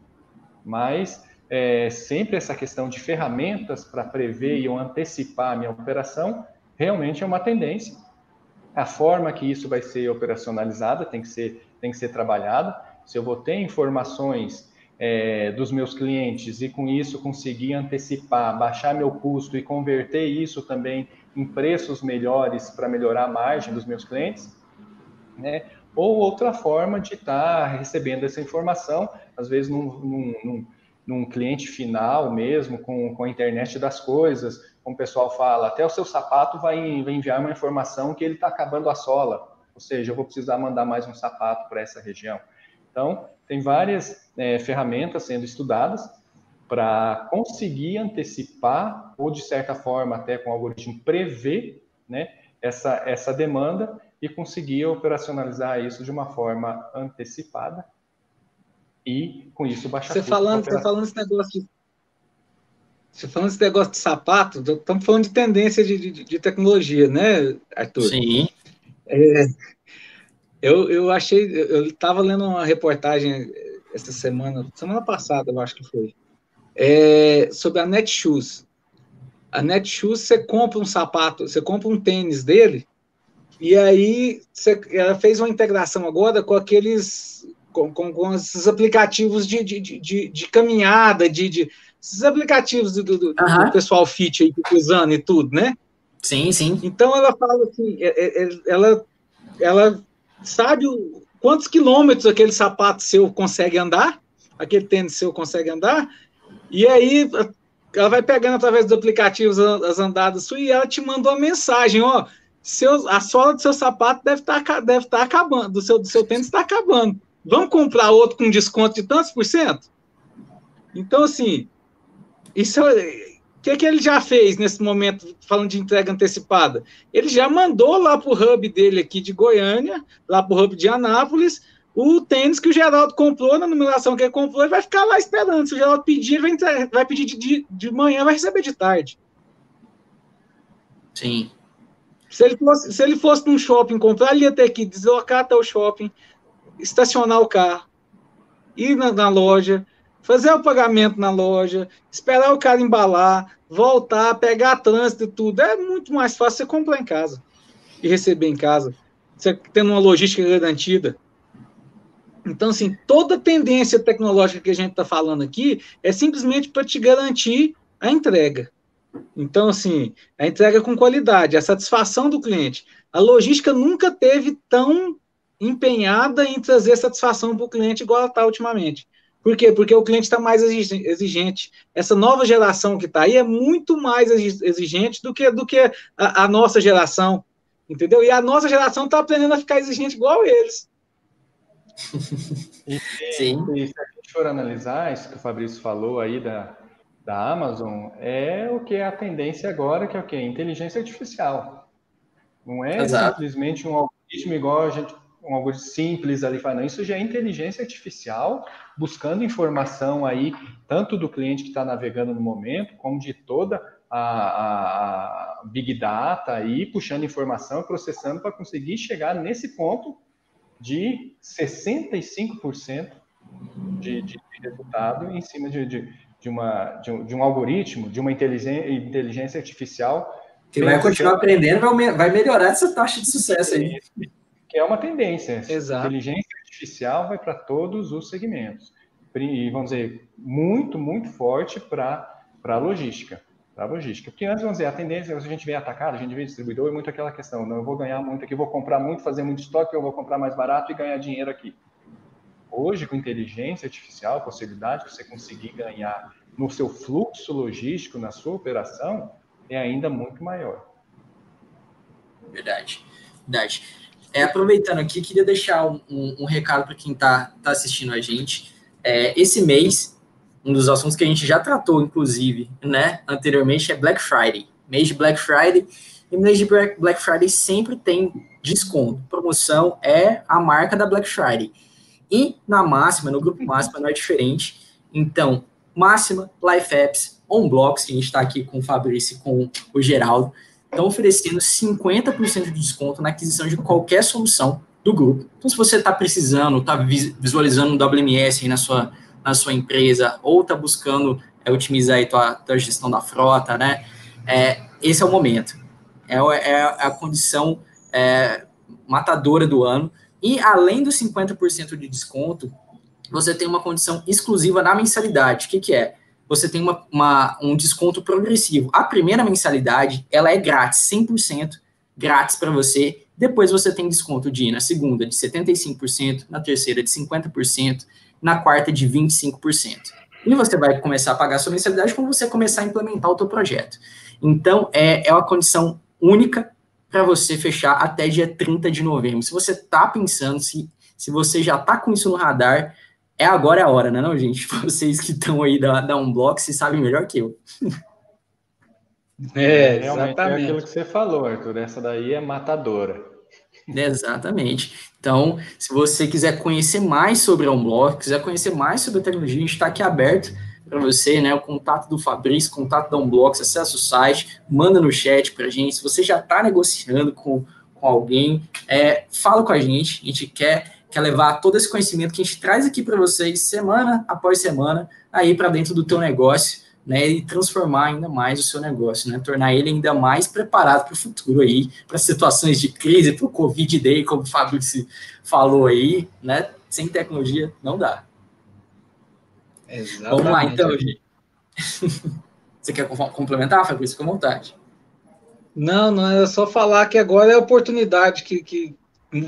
Mas é, sempre essa questão de ferramentas para prever e antecipar a minha operação realmente é uma tendência. A forma que isso vai ser operacionalizada tem que ser, tem que ser trabalhada. Se eu vou ter informações é, dos meus clientes e com isso conseguir antecipar, baixar meu custo e converter isso também em preços melhores para melhorar a margem dos meus clientes, né? Ou outra forma de estar tá recebendo essa informação, às vezes num, num, num num cliente final mesmo, com, com a internet das coisas, como o pessoal fala, até o seu sapato vai, vai enviar uma informação que ele está acabando a sola, ou seja, eu vou precisar mandar mais um sapato para essa região. Então, tem várias é, ferramentas sendo estudadas para conseguir antecipar, ou de certa forma, até com o algoritmo, prever né, essa, essa demanda e conseguir operacionalizar isso de uma forma antecipada e com isso baixar você falando você falando esse negócio de você falando esse negócio de sapato estamos falando de tendência de, de, de tecnologia né Arthur? Sim. É, eu, eu achei eu estava lendo uma reportagem essa semana semana passada eu acho que foi é, sobre a Netshoes. A Netshoes você compra um sapato você compra um tênis dele e aí você, ela fez uma integração agora com aqueles com, com, com esses aplicativos de, de, de, de caminhada, de, de, esses aplicativos do, do, do pessoal fit aí usando e tudo, né? Sim, sim. Então ela fala assim, é, é, é, ela, ela sabe quantos quilômetros aquele sapato seu consegue andar, aquele tênis seu consegue andar, e aí ela vai pegando através dos aplicativos as andadas suas e ela te manda uma mensagem, ó, seu, a sola do seu sapato deve estar tá, deve tá acabando, do seu, do seu tênis está acabando. Vamos comprar outro com desconto de tantos por cento? Então, assim, isso é, o que, que ele já fez nesse momento, falando de entrega antecipada? Ele já mandou lá para o hub dele aqui de Goiânia, lá para o hub de Anápolis, o tênis que o Geraldo comprou, na numeração que ele comprou, ele vai ficar lá esperando. Se o Geraldo pedir, ele vai, entregar, vai pedir de, de, de manhã, vai receber de tarde. Sim. Se ele fosse, se ele fosse num shopping comprar, ele ia ter que deslocar até o shopping, estacionar o carro, ir na, na loja, fazer o pagamento na loja, esperar o cara embalar, voltar, pegar trânsito e tudo. É muito mais fácil você comprar em casa e receber em casa, você tendo uma logística garantida. Então, assim, toda tendência tecnológica que a gente está falando aqui é simplesmente para te garantir a entrega. Então, assim, a entrega com qualidade, a satisfação do cliente. A logística nunca teve tão empenhada em trazer satisfação para o cliente igual ela está ultimamente. Por quê? Porque o cliente está mais exigente. Essa nova geração que está aí é muito mais exigente do que, do que a, a nossa geração. Entendeu? E a nossa geração está aprendendo a ficar exigente igual eles. (laughs) e, Sim. E se a gente for analisar isso que o Fabrício falou aí da, da Amazon, é o que é a tendência agora, que é o quê? Inteligência artificial. Não é Exato. simplesmente um algoritmo igual a gente um algoritmo simples ali, não, isso já é inteligência artificial, buscando informação aí, tanto do cliente que está navegando no momento, como de toda a, a, Big Data aí, puxando informação e processando para conseguir chegar nesse ponto de 65% de, de resultado em cima de, de, de, uma, de, um, de um algoritmo, de uma inteligência, inteligência artificial Que vai continuar aprendendo, vai, vai melhorar essa taxa de sucesso aí. Que é uma tendência. Exato. Inteligência artificial vai para todos os segmentos. E, vamos dizer, muito, muito forte para a logística. Para logística. Porque antes, vamos dizer, a tendência, a gente vê atacado, a gente vê distribuidor, é muito aquela questão, não, eu vou ganhar muito aqui, vou comprar muito, fazer muito estoque, eu vou comprar mais barato e ganhar dinheiro aqui. Hoje, com inteligência artificial, a possibilidade de você conseguir ganhar no seu fluxo logístico, na sua operação, é ainda muito maior. Verdade, verdade. É, aproveitando aqui, queria deixar um, um recado para quem está tá assistindo a gente. É, esse mês, um dos assuntos que a gente já tratou, inclusive, né, anteriormente, é Black Friday. Mês de Black Friday. E mês de Black Friday sempre tem desconto. Promoção é a marca da Black Friday. E na Máxima, no grupo Máxima, não é diferente. Então, Máxima, Life Apps, OnBlocks, que a gente está aqui com o Fabrício e com o Geraldo, estão oferecendo 50% de desconto na aquisição de qualquer solução do grupo. Então, se você está precisando, está visualizando um WMS na sua, na sua empresa, ou está buscando é, otimizar aí tua, tua gestão da frota, né? É, esse é o momento. É, é a condição é, matadora do ano. E além dos 50% de desconto, você tem uma condição exclusiva na mensalidade. O que, que é? Você tem uma, uma, um desconto progressivo. A primeira mensalidade, ela é grátis, 100% grátis para você. Depois você tem desconto de na segunda de 75%, na terceira de 50%, na quarta de 25%. E você vai começar a pagar a sua mensalidade quando você começar a implementar o teu projeto. Então, é, é uma condição única para você fechar até dia 30 de novembro. Se você está pensando, se, se você já está com isso no radar, é agora a hora, né, não, gente? (laughs) Vocês que estão aí da, da Unblock, vocês sabem melhor que eu. É, é exatamente. É aquilo que você falou, Arthur. Essa daí é matadora. Exatamente. Então, se você quiser conhecer mais sobre a Unblock, quiser conhecer mais sobre a tecnologia, a gente está aqui aberto para você, né? O contato do Fabrício, contato da Unblocks, acessa o site, manda no chat para a gente. Se você já está negociando com, com alguém, é, fala com a gente. A gente quer, quer levar todo esse conhecimento que a gente traz aqui para vocês, semana após semana, aí para dentro do teu negócio, né? E transformar ainda mais o seu negócio, né? Tornar ele ainda mais preparado para o futuro aí, para situações de crise, para o Covid Day, como o Fabrício falou aí, né? Sem tecnologia não dá. Exatamente. Vamos lá, então, gente. (laughs) Você quer complementar, Fabrício? Fica à vontade. Não, não, é só falar que agora é a oportunidade que, que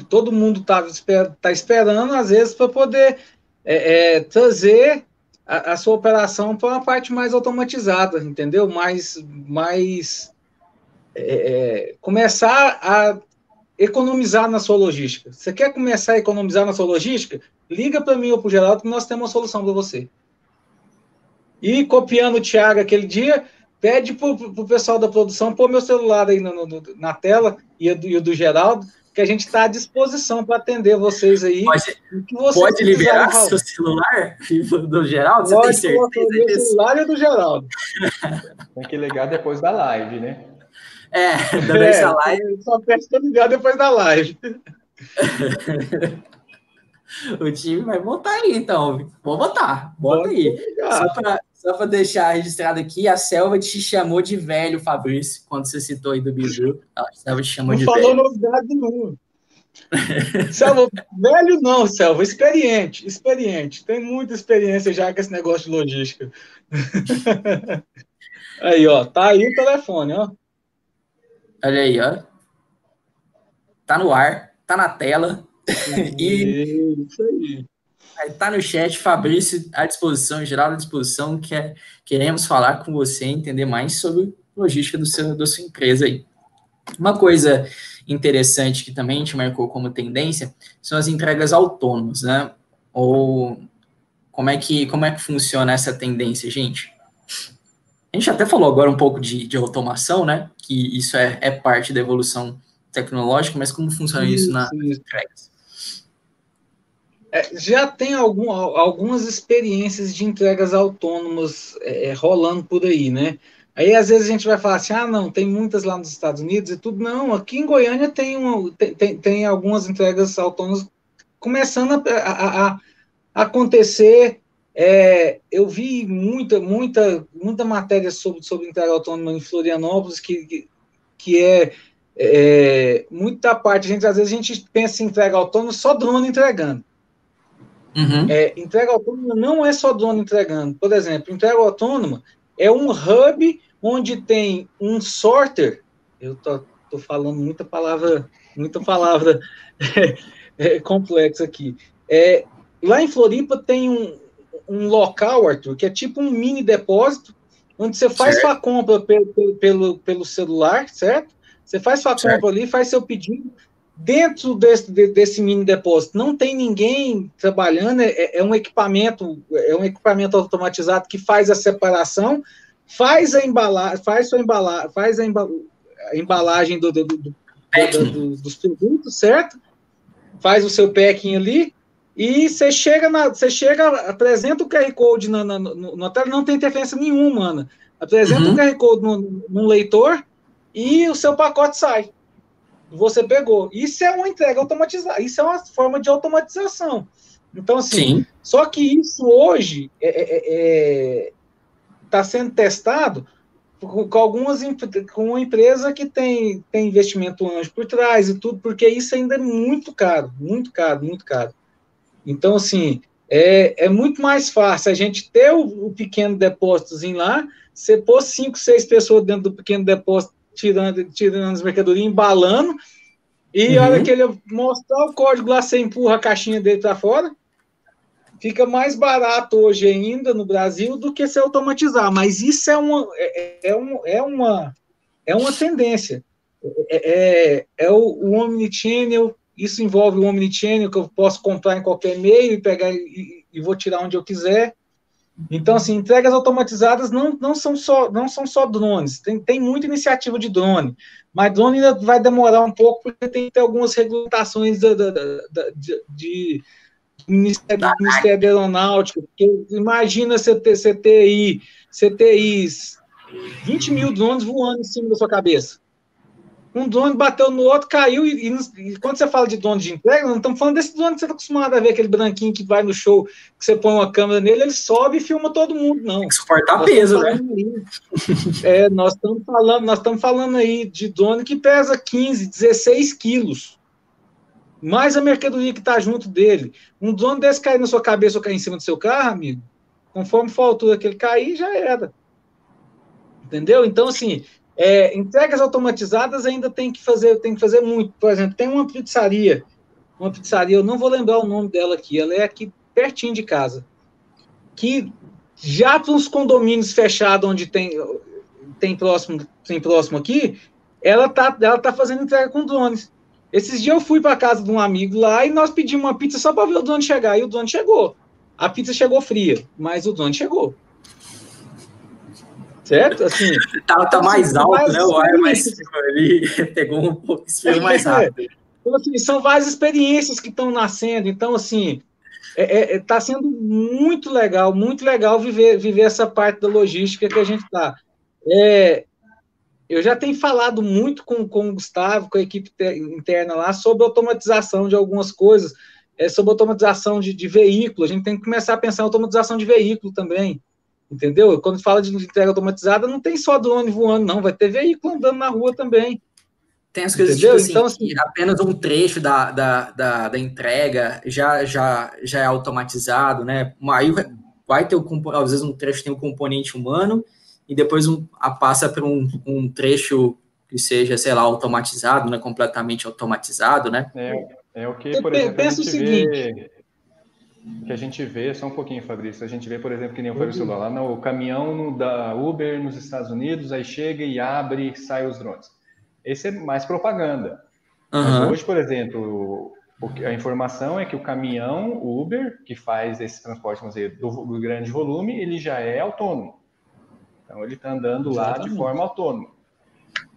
todo mundo está tá esperando, às vezes, para poder é, é, trazer a, a, sua operação para uma parte mais automatizada, entendeu? Mais, mais é, é começar a economizar na sua logística. Você quer começar a economizar na sua logística? Liga para mim ou para o Geraldo que nós temos uma solução para você. E copiando o Thiago aquele dia, pede para o pessoal da produção pôr meu celular aí no, no, na tela e o, do, do Geraldo, que a gente está à disposição para atender vocês aí. Pode, pode liberar seu celular (laughs) do Geraldo? Você pode tem certeza? O meu celular e do Geraldo. (laughs) Tem que ligar depois da live, né? É, (laughs) também é, essa live. Só peço para ligar depois da live. o time vai montar aí, então. Vou botar, bota aí. Só para só para deixar registrado aqui, a Selva te chamou de velho, Fabrício, quando você citou aí do Biju. A Selva te chamou não de velho. Não falou novidade nenhuma. Selva, velho não, Selva, experiente, experiente. Tem muita experiência já com esse negócio de logística. (laughs) aí, ó, tá aí o telefone, ó. Olha aí, ó. Tá no ar, tá na tela. (laughs) e... Isso aí. Está no chat, Fabrício à disposição, geral à disposição, que é, queremos falar com você, entender mais sobre logística do seu, da sua empresa aí. Uma coisa interessante que também a gente marcou como tendência são as entregas autônomas, né? Ou como é que, como é que funciona essa tendência, gente? A gente até falou agora um pouco de, de automação, né? Que isso é, é parte da evolução tecnológica, mas como funciona isso, isso nas entregas? É, já tem algum, algumas experiências de entregas autônomas é, é, rolando por aí, né? Aí às vezes a gente vai falar assim, ah, não, tem muitas lá nos Estados Unidos e tudo. Não, aqui em Goiânia tem, uma, tem, tem, tem algumas entregas autônomas começando a, a, a acontecer. É, eu vi muita, muita, muita matéria sobre, sobre entrega autônoma em Florianópolis que, que, que é, é muita parte, a gente, às vezes a gente pensa em entrega autônoma, só drone entregando. Uhum. É, entrega autônoma não é só drone entregando. Por exemplo, entrega autônoma é um hub onde tem um sorter. Eu tô, tô falando muita palavra, muita palavra é, (laughs) é, complexa aqui. É, lá em Floripa tem um, um local, Arthur, que é tipo um mini depósito, onde você faz certo. sua compra pelo, pelo, pelo celular, certo? Você faz sua certo. compra ali, faz seu pedido. Dentro desse, desse mini depósito não tem ninguém trabalhando, é, é um equipamento, é um equipamento automatizado que faz a separação, faz a embalagem, faz sua embalagem, faz a, a embalagem do, do, do, do, dos produtos, certo? Faz o seu packing ali, e você chega, na, você chega, apresenta o QR Code na, na, no, na tela, não tem interferência nenhuma, mano. Apresenta uhum. o QR Code no, no, leitor e o seu pacote sai. Você pegou. Isso é uma entrega automatizada, isso é uma forma de automatização. Então, assim, Sim. só que isso hoje está é, é, é, tá sendo testado com, com, algumas com uma empresa que tem, tem investimento anjo por trás e tudo, porque isso ainda é muito caro, muito caro, muito caro. Então, assim, é, é muito mais fácil a gente ter o, o pequeno depósitozinho lá, você pôr cinco, seis pessoas dentro do pequeno depósito, tirando, tirando as mercadorias, embalando, e uhum. a hora que ele mostrar o código lá, você empurra a caixinha dele para fora, fica mais barato hoje ainda no Brasil do que se automatizar. Mas isso é uma, é, é, um, é uma, é uma tendência. É, é, é o, o Omnichannel isso envolve o Omnichannel, que eu posso comprar em qualquer meio e pegar e, e, vou tirar onde eu quiser. Então, assim, entregas automatizadas não, não, são, só, não são só drones. Tem, tem muita iniciativa de drone, mas drone ainda vai demorar um pouco, porque tem que ter algumas regulamentações da, da, da, de, de Ministério, do Ministério da Aeronáutica, porque imagina você ter, você ter aí, você ter aí 20 mil drones voando em cima da sua cabeça um drone bateu no outro, caiu, e, e, e, quando você fala de drone de entrega, não estamos falando desse drone que você está acostumado a ver, aquele branquinho que vai no show, que você põe uma câmera nele, ele sobe e filma todo mundo, não. Tem que suportar nós peso, né? (laughs) É, nós estamos falando, nós estamos falando aí de drone que pesa 15, 16 quilos. Mais a mercadoria que está junto dele. Um drone desse cair na sua cabeça ou cair em cima do seu carro, amigo, conforme for a altura que ele cair, já era. Entendeu? Então, assim, é, entregas automatizadas ainda tem que fazer, tem que fazer muito. Por exemplo, tem uma pizzaria, uma pizzaria, eu não vou lembrar o nome dela aqui, ela é aqui pertinho de casa, que já para os condomínios fechados onde tem tem próximo tem próximo aqui, ela tá ela tá fazendo entrega com drones. Esses dias eu fui para casa de um amigo lá e nós pedimos uma pizza só para ver o drone chegar e o drone chegou. A pizza chegou fria, mas o drone chegou. Certo? Assim, (laughs) tá, tá mais alto, mais né? O ar é mais ali, (laughs) pegou um pouco esfriou mais rápido. Então, assim, são várias experiências que estão nascendo. Então, assim, está é, é, tá sendo muito legal, muito legal viver, viver essa parte da logística que a gente está. É, eu já tenho falado muito com, com o Gustavo, com a equipe interna lá, sobre automatização de algumas coisas, é, sobre automatização de, de veículo. A gente tem que começar a pensar em automatização de veículo também. Entendeu? Quando fala de entrega automatizada, não tem só drone voando, não. Vai ter veículo andando na rua também. Tem as coisas tipo assim, então, assim, apenas um trecho da, da, da, da, entrega já, já, já é automatizado, né? Aí vai ter, o, às vezes, um trecho tem um componente humano e depois um, a passa para um, um trecho que seja, sei lá, automatizado, né? Completamente automatizado, né? É, é o que, por exemplo, Pensa a gente o seguinte, vê que a gente vê, só um pouquinho, Fabrício, a gente vê, por exemplo, que nem o Fabrício falou lá, no caminhão da Uber nos Estados Unidos, aí chega e abre e sai os drones. Esse é mais propaganda. Uhum. Hoje, por exemplo, a informação é que o caminhão Uber, que faz esse transporte dizer, do, do, grande volume, ele já é autônomo. Então, ele está andando Exatamente. lá de forma autônoma.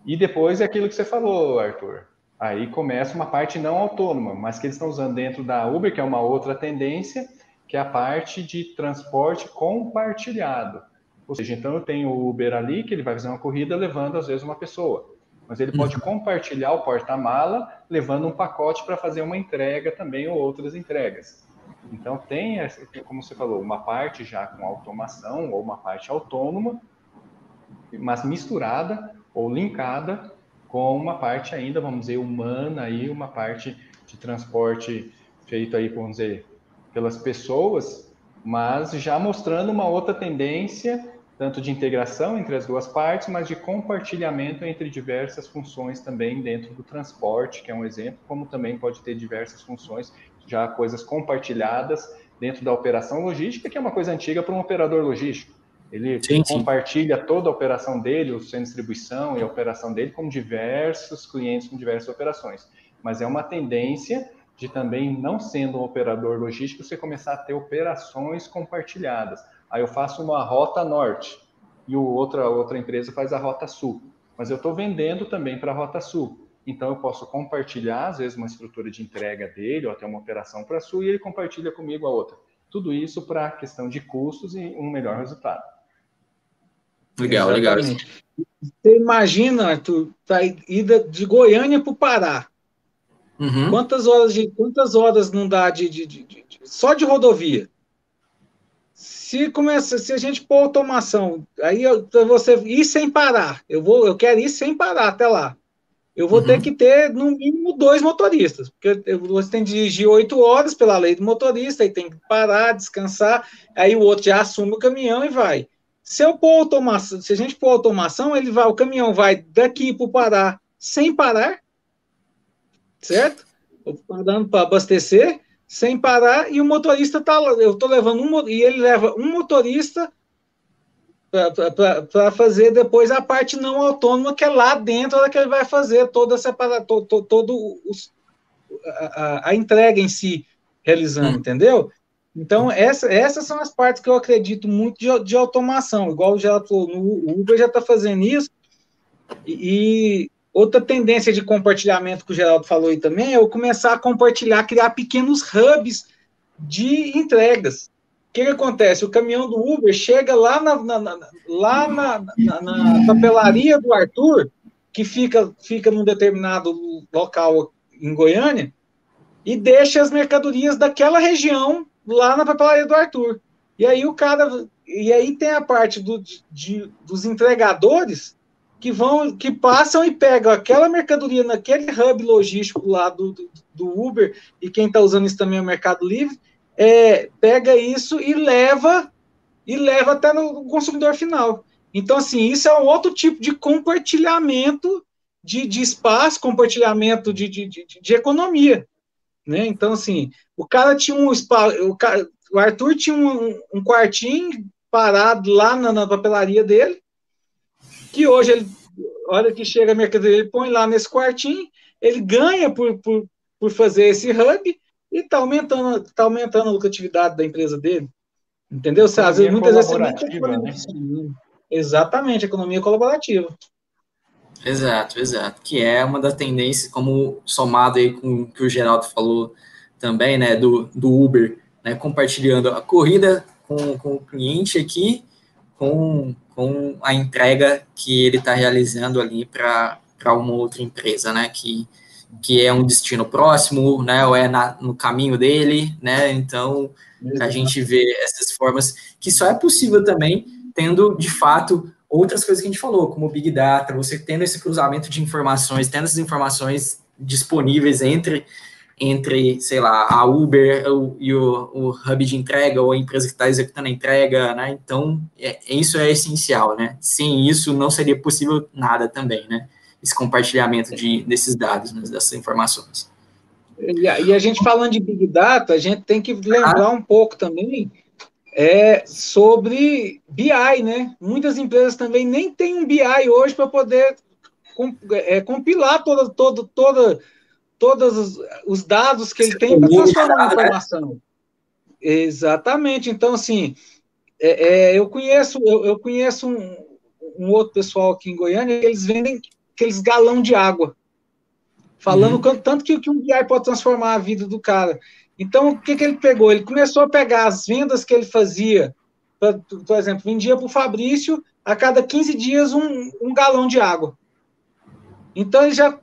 E depois é aquilo que você falou, Arthur. Aí começa uma parte não autônoma, mas que eles estão usando dentro da Uber, que é uma outra tendência, que é a parte de transporte compartilhado. Ou seja, então eu tenho o Uber ali, que ele vai fazer uma corrida levando às vezes uma pessoa. Mas ele pode uhum. compartilhar o porta-mala, levando um pacote para fazer uma entrega também ou outras entregas. Então tem, como você falou, uma parte já com automação ou uma parte autônoma, mas misturada ou linkada com uma parte ainda, vamos dizer, humana aí, uma parte de transporte feito aí, vamos dizer, pelas pessoas, mas já mostrando uma outra tendência, tanto de integração entre as duas partes, mas de compartilhamento entre diversas funções também dentro do transporte, que é um exemplo, como também pode ter diversas funções, já coisas compartilhadas dentro da operação logística, que é uma coisa antiga para um operador logístico. Ele sim, compartilha sim. toda a operação dele, o centro de distribuição e a operação dele com diversos clientes, com diversas operações. Mas é uma tendência de também, não sendo um operador logístico, você começar a ter operações compartilhadas. Aí eu faço uma rota norte e o outra, outra empresa faz a rota sul. Mas eu estou vendendo também para a rota sul. Então eu posso compartilhar, às vezes, uma estrutura de entrega dele, ou até uma operação para sul, e ele compartilha comigo a outra. Tudo isso para a questão de custos e um melhor resultado. Legal, Exatamente. legal. Você imagina, Arthur, a ida de Goiânia para o Pará. Uhum. Quantas horas de quantas horas não dá de, de, de, de, só de rodovia? Se começa, se a gente pôr automação, aí eu, você ir sem parar, eu vou, eu quero ir sem parar até lá. Eu vou uhum. ter que ter no mínimo dois motoristas, porque você tem que dirigir oito horas pela lei do motorista, aí tem que parar, descansar, aí o outro já assume o caminhão e vai. Se eu pôr automação, se a gente pôr automação, ele vai, o caminhão vai daqui para o Pará sem parar, certo? Parando para abastecer, sem parar, e o motorista tá eu estou levando um, e ele leva um motorista para fazer depois a parte não autônoma, que é lá dentro que ele vai fazer toda a separação, todo, todo os, a, a, entrega em si, realizando, hum. entendeu? Então, essa, essas são as partes que eu acredito muito de, de automação, igual o Geraldo falou, o Uber já está fazendo isso, e, e Outra tendência de compartilhamento que o Geraldo falou aí também é eu começar a compartilhar, criar pequenos hubs de entregas. O que, que acontece? O caminhão do Uber chega lá na, na, na lá na, na, na, papelaria do Arthur, que fica, fica num determinado local em Goiânia, e deixa as mercadorias daquela região lá na papelaria do Arthur. E aí o cara. E aí tem a parte do, de, dos entregadores que vão, que passam e pegam aquela mercadoria naquele hub logístico lá do, do, do Uber, e quem está usando isso também é o Mercado Livre, é, pega isso e leva e leva até no consumidor final. Então, assim, isso é um outro tipo de compartilhamento de, de espaço, compartilhamento de, de, de, de economia. Né? Então, assim, o cara tinha um espaço, o, cara, o Arthur tinha um, um quartinho parado lá na, na papelaria dele, que hoje ele, hora que chega a mercadoria, ele põe lá nesse quartinho, ele ganha por, por, por fazer esse hub e está aumentando, tá aumentando a lucratividade da empresa dele. Entendeu? Às vezes, muitas vezes você né? Exatamente, economia colaborativa. Exato, exato. Que é uma das tendências, como somado aí com o que o Geraldo falou também, né, do, do Uber, né, compartilhando a corrida com, com o cliente aqui, com com a entrega que ele está realizando ali para uma outra empresa, né? Que, que é um destino próximo, né? Ou é na, no caminho dele, né? Então a gente vê essas formas que só é possível também tendo de fato outras coisas que a gente falou, como Big Data, você tendo esse cruzamento de informações, tendo essas informações disponíveis entre entre, sei lá, a Uber o, e o, o hub de entrega ou a empresa que está executando a entrega, né? Então, é, isso é essencial, né? Sem isso, não seria possível nada também, né? Esse compartilhamento de, desses dados, né? dessas informações. E a, e a, gente falando de Big Data, a gente tem que lembrar ah. um pouco também é, sobre BI, né? Muitas empresas também nem têm um BI hoje para poder é, compilar toda, toda, toda todos os, os dados que ele tem para transformar na informação. Exatamente. Então, assim, é, é, eu conheço, eu, eu conheço um, um, outro pessoal aqui em Goiânia que eles vendem aqueles galão de água, falando uhum. tanto que, que um BI pode transformar a vida do cara. Então, o que, que ele pegou? Ele começou a pegar as vendas que ele fazia, pra, por exemplo, vendia para o Fabrício a cada 15 dias um, um galão de água. Então, ele já,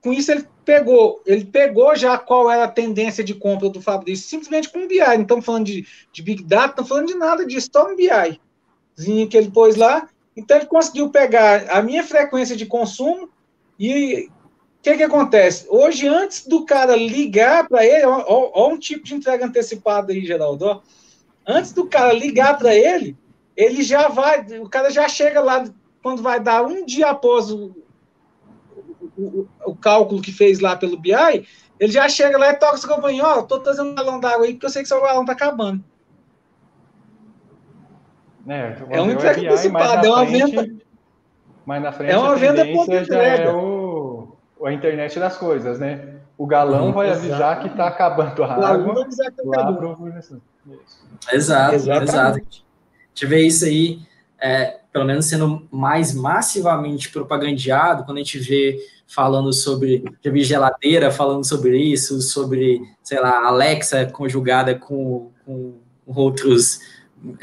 com isso, ele pegou, ele pegou já qual era a tendência de compra do Fabrício, simplesmente com o BI. Não estamos falando de, de Big Data, não estamos falando de nada disso, só um BI. Que ele pôs lá. Então ele conseguiu pegar a minha frequência de consumo E o que, que acontece? Hoje, antes do cara ligar para ele, ó, um tipo de entrega antecipada aí, Geraldo. Ó. Antes do cara ligar para ele, ele já vai, o cara já chega lá quando vai dar um dia após o, o, o cálculo que fez lá pelo BI, ele já chega lá e toca seu companheiro, ó, tô trazendo um galão d'água aí, porque eu sei que seu galão tá acabando. É, é um entrega antecipada, é uma frente, venda. Mas na frente é uma venda já é o, a internet das coisas, né? O galão hum, vai avisar que está acabando a água. Exato, exato. A gente vê isso aí, é, pelo menos sendo mais massivamente propagandeado, quando a gente vê falando sobre, já vi geladeira falando sobre isso, sobre, sei lá, Alexa conjugada com, com outros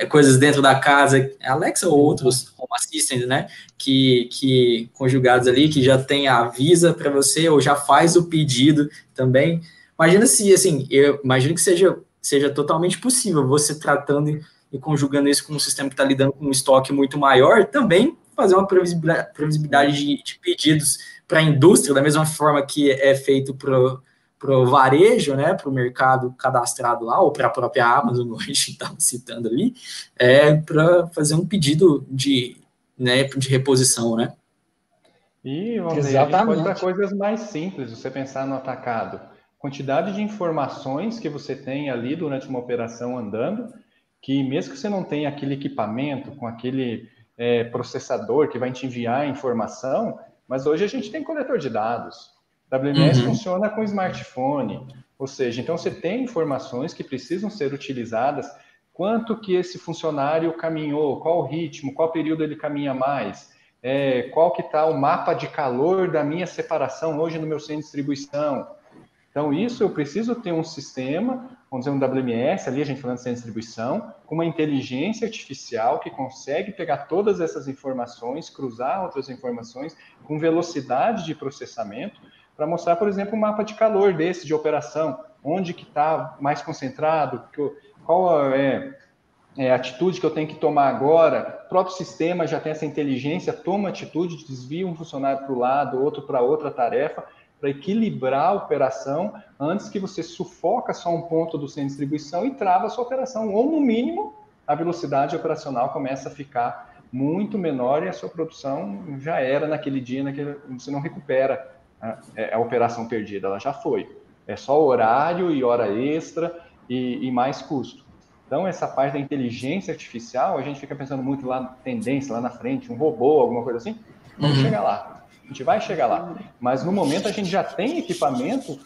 coisas dentro da casa, Alexa ou outros home assistants, né, que, que conjugados ali, que já tem avisa para você ou já faz o pedido também. Imagina se, assim, eu imagino que seja, seja totalmente possível você tratando e, conjugando isso com um sistema que está lidando com um estoque muito maior, também fazer uma previsibilidade de, de pedidos para a indústria, da mesma forma que é feito para para o varejo, né, para o mercado cadastrado lá, ou para a própria Amazon, (laughs) como a gente estava citando ali, é para fazer um pedido de, né, de reposição, né? E, Exatamente. para coisas mais simples, você pensar no atacado. Quantidade de informações que você tem ali durante uma operação andando, que mesmo que você não tenha aquele equipamento com aquele é, processador que vai te enviar a informação, mas hoje a gente tem coletor de dados, WMS uhum. funciona com smartphone, ou seja, então você tem informações que precisam ser utilizadas, quanto que esse funcionário caminhou, qual o ritmo, qual período ele caminha mais, é, qual que está o mapa de calor da minha separação hoje no meu centro de distribuição. Então, isso eu preciso ter um sistema, vamos dizer um WMS, ali a gente falando de centro de distribuição, com uma inteligência artificial que consegue pegar todas essas informações, cruzar outras informações com velocidade de processamento, para mostrar, por exemplo, um mapa de calor desse de operação, onde que está mais concentrado, qual é, é, a atitude que eu tenho que tomar agora. O próprio sistema já tem essa inteligência, toma atitude, desvia um funcionário para o lado, outro para outra tarefa, para equilibrar a operação antes que você sufoca só um ponto do centro de distribuição e trava a sua operação, ou no mínimo a velocidade operacional começa a ficar muito menor e a sua produção já era naquele dia, naquele, você não recupera é, a operação perdida, ela já foi. É só horário e hora extra e, e, mais custo. Então, essa parte da inteligência artificial, a gente fica pensando muito lá na tendência, lá na frente, um robô, alguma coisa assim. Vamos uhum. chegar lá. A gente vai chegar lá. Mas no momento a gente já tem equipamento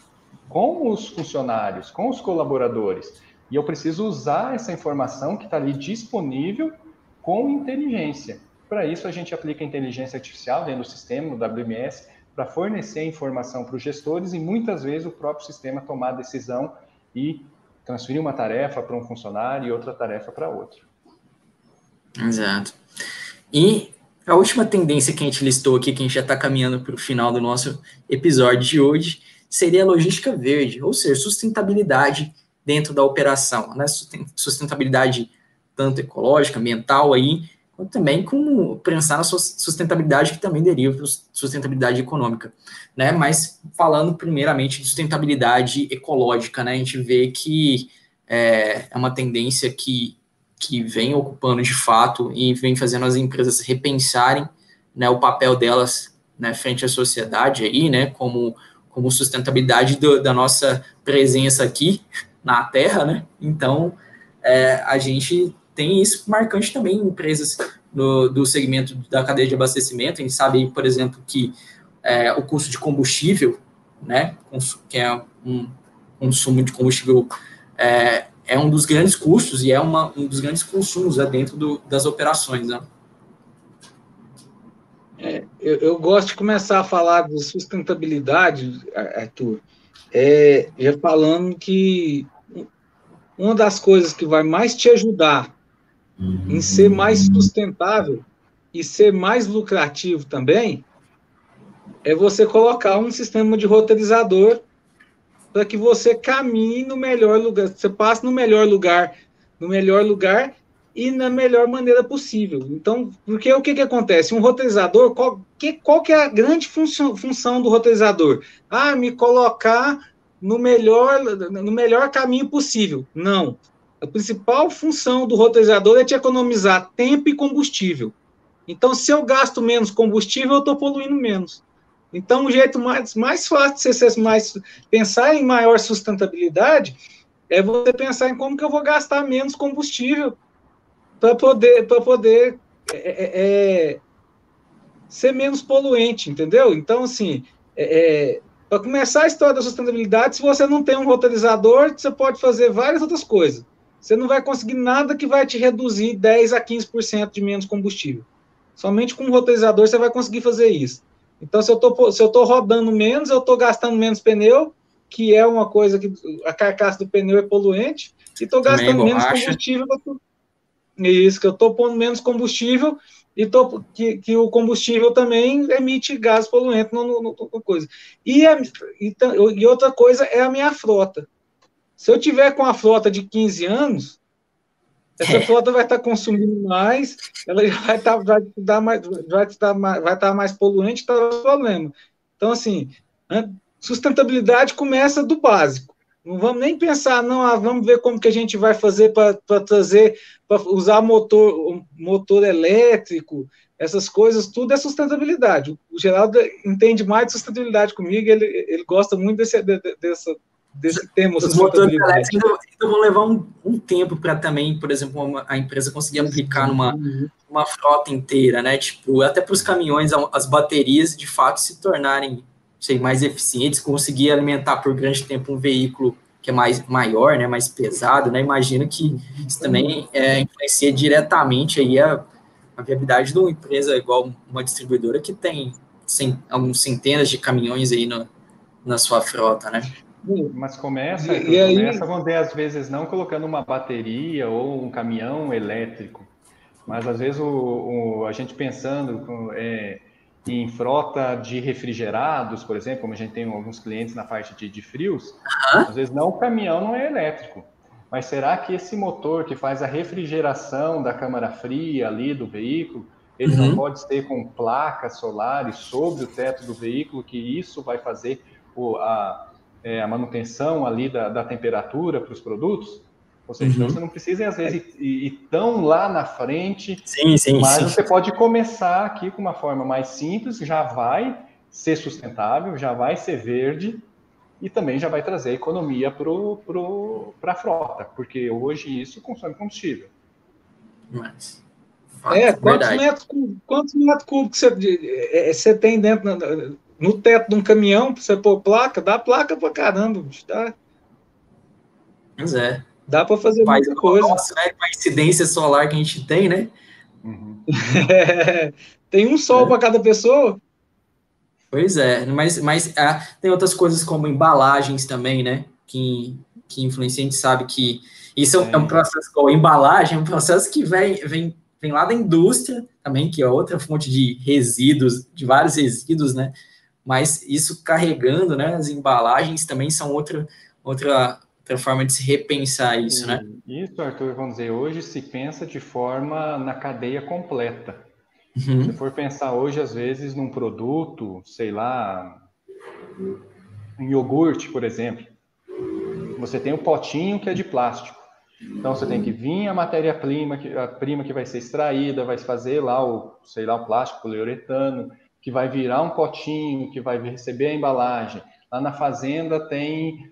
com os funcionários, com os colaboradores. E eu preciso usar essa informação que está ali disponível com inteligência. Para isso, a gente aplica inteligência artificial dentro do sistema, no WMS, para fornecer informação para os gestores e muitas vezes o próprio sistema tomar a decisão e transferir uma tarefa para um funcionário e outra tarefa para outro. Exato. E a última tendência que a gente listou aqui, que a gente já está caminhando para o final do nosso episódio de hoje, seria a logística verde, ou seja, sustentabilidade dentro da operação, né? Sustentabilidade tanto ecológica, ambiental aí, também com pensar na sustentabilidade que também deriva da sustentabilidade econômica, né? Mas falando primeiramente de sustentabilidade ecológica, né? A gente vê que é, é uma tendência que, que vem ocupando de fato e vem fazendo as empresas repensarem né, o papel delas né, frente à sociedade aí, né? Como, como sustentabilidade do, da nossa presença aqui na Terra, né? Então, é, a gente tem isso marcante também em empresas no, do segmento da cadeia de abastecimento. A gente sabe, por exemplo, que é, o custo de combustível, né, que é um consumo de combustível, é, é um dos grandes custos e é uma, um dos grandes consumos né, dentro do, das operações. Né? É, eu, eu, gosto de começar a falar de sustentabilidade, Arthur, é, já falando que uma das coisas que vai mais te ajudar. Em ser mais sustentável e ser mais lucrativo também, é você colocar um sistema de roteirizador para que você caminhe no melhor lugar, você passe no melhor lugar, no melhor lugar e na melhor maneira possível. Então, porque o que, que acontece? Um roteirizador, qual que, qual que é a grande função, função do roteirizador? Ah, me colocar no melhor, no melhor caminho possível. Não. A principal função do roteirizador é te economizar tempo e combustível. Então, se eu gasto menos combustível, eu estou poluindo menos. Então, o jeito mais, mais fácil de você mais, pensar em maior sustentabilidade é você pensar em como que eu vou gastar menos combustível para poder, para poder é, é, é, ser menos poluente, entendeu? Então, assim, é, é para começar a história da sustentabilidade, se você não tem um roteirizador, você pode fazer várias outras coisas. Você não vai conseguir nada que vai te reduzir 10 a 15% de menos combustível. Somente com um roteirizador você vai conseguir fazer isso. Então, se eu tô rodando menos, eu estou gastando menos pneu, que é uma coisa que a carcaça do pneu é poluente, e estou gastando menos combustível. Isso, que eu estou pondo menos combustível e tô, que, que o combustível também emite gás poluente no, no, no coisa. E, a, e, e, outra coisa é a minha frota. Se eu tiver com a frota de 15 anos, essa é. frota vai estar consumindo mais, ela vai estar, vai dar mais, vai estar mais, vai estar mais poluente, está o problema. Então, assim, sustentabilidade começa do básico. Não vamos nem pensar, não, ah, vamos ver como que a gente vai fazer para trazer, para usar motor, motor elétrico, essas coisas, tudo é sustentabilidade. O Geraldo entende mais de sustentabilidade comigo, ele, ele gosta muito desse, de, dessa, desse tema. Os motores elétricos ainda, ainda, vão levar um, um tempo para também, por exemplo, uma, a empresa conseguir aplicar numa uma frota inteira, né? Tipo, até para os caminhões, as baterias de fato se tornarem sei, mais eficientes, conseguir alimentar por grande tempo um veículo que é mais maior, né, mais pesado, né, imagino que isso também é, influencia diretamente aí a, a viabilidade de uma empresa igual uma distribuidora que tem cem, alguns centenas de caminhões aí no, na sua frota, né? Mas começa, e, e começa, dizer, às vezes não colocando uma bateria ou um caminhão elétrico, mas às vezes o, o a gente pensando é, em frota de refrigerados, por exemplo, como a gente tem alguns clientes na parte de, de frios, uhum. às vezes não o caminhão não é elétrico. Mas será que esse motor que faz a refrigeração da câmara fria ali do veículo, ele uhum. não pode ser com placas solares sobre o teto do veículo, que isso vai fazer o, a, é, a manutenção ali da, da temperatura para os produtos? Ou seja, então uhum. você não precisa, às vezes, ir, ir, tão lá na frente, sim, sim, mas sim. você pode começar aqui com uma forma mais simples, já vai ser sustentável, já vai ser verde e também já vai trazer economia para pro, a frota, porque hoje isso consome combustível. Mas, é, quantos metros, quantos metros cúbicos você, é, você tem dentro, no teto de um caminhão, para você pôr placa? Dá placa para caramba, tá? Pois é. Dá para fazer Faz muita coisa. Nossa, né? Com a incidência solar que a gente tem, né? Uhum. (laughs) tem um sol é. para cada pessoa. Pois é, mas, mas ah, tem outras coisas como embalagens também, né? Que, que influencia, a gente sabe que isso é, é um processo, a embalagem é um processo que vem, vem, vem lá da indústria também, que é outra fonte de resíduos, de vários resíduos, né? Mas isso carregando, né? As embalagens também são outra, outra outra forma de se repensar isso, né? Isso, Arthur, vamos dizer, hoje se pensa de forma na cadeia completa. Uhum. Se for pensar hoje, às vezes, num produto, sei lá, um iogurte, por exemplo, você tem o um potinho que é de plástico. Então você tem que vir a matéria-prima que a prima que vai ser extraída, vai fazer lá o, sei lá, o plástico, poliuretano, que vai virar um potinho, que vai receber a embalagem. Lá na fazenda tem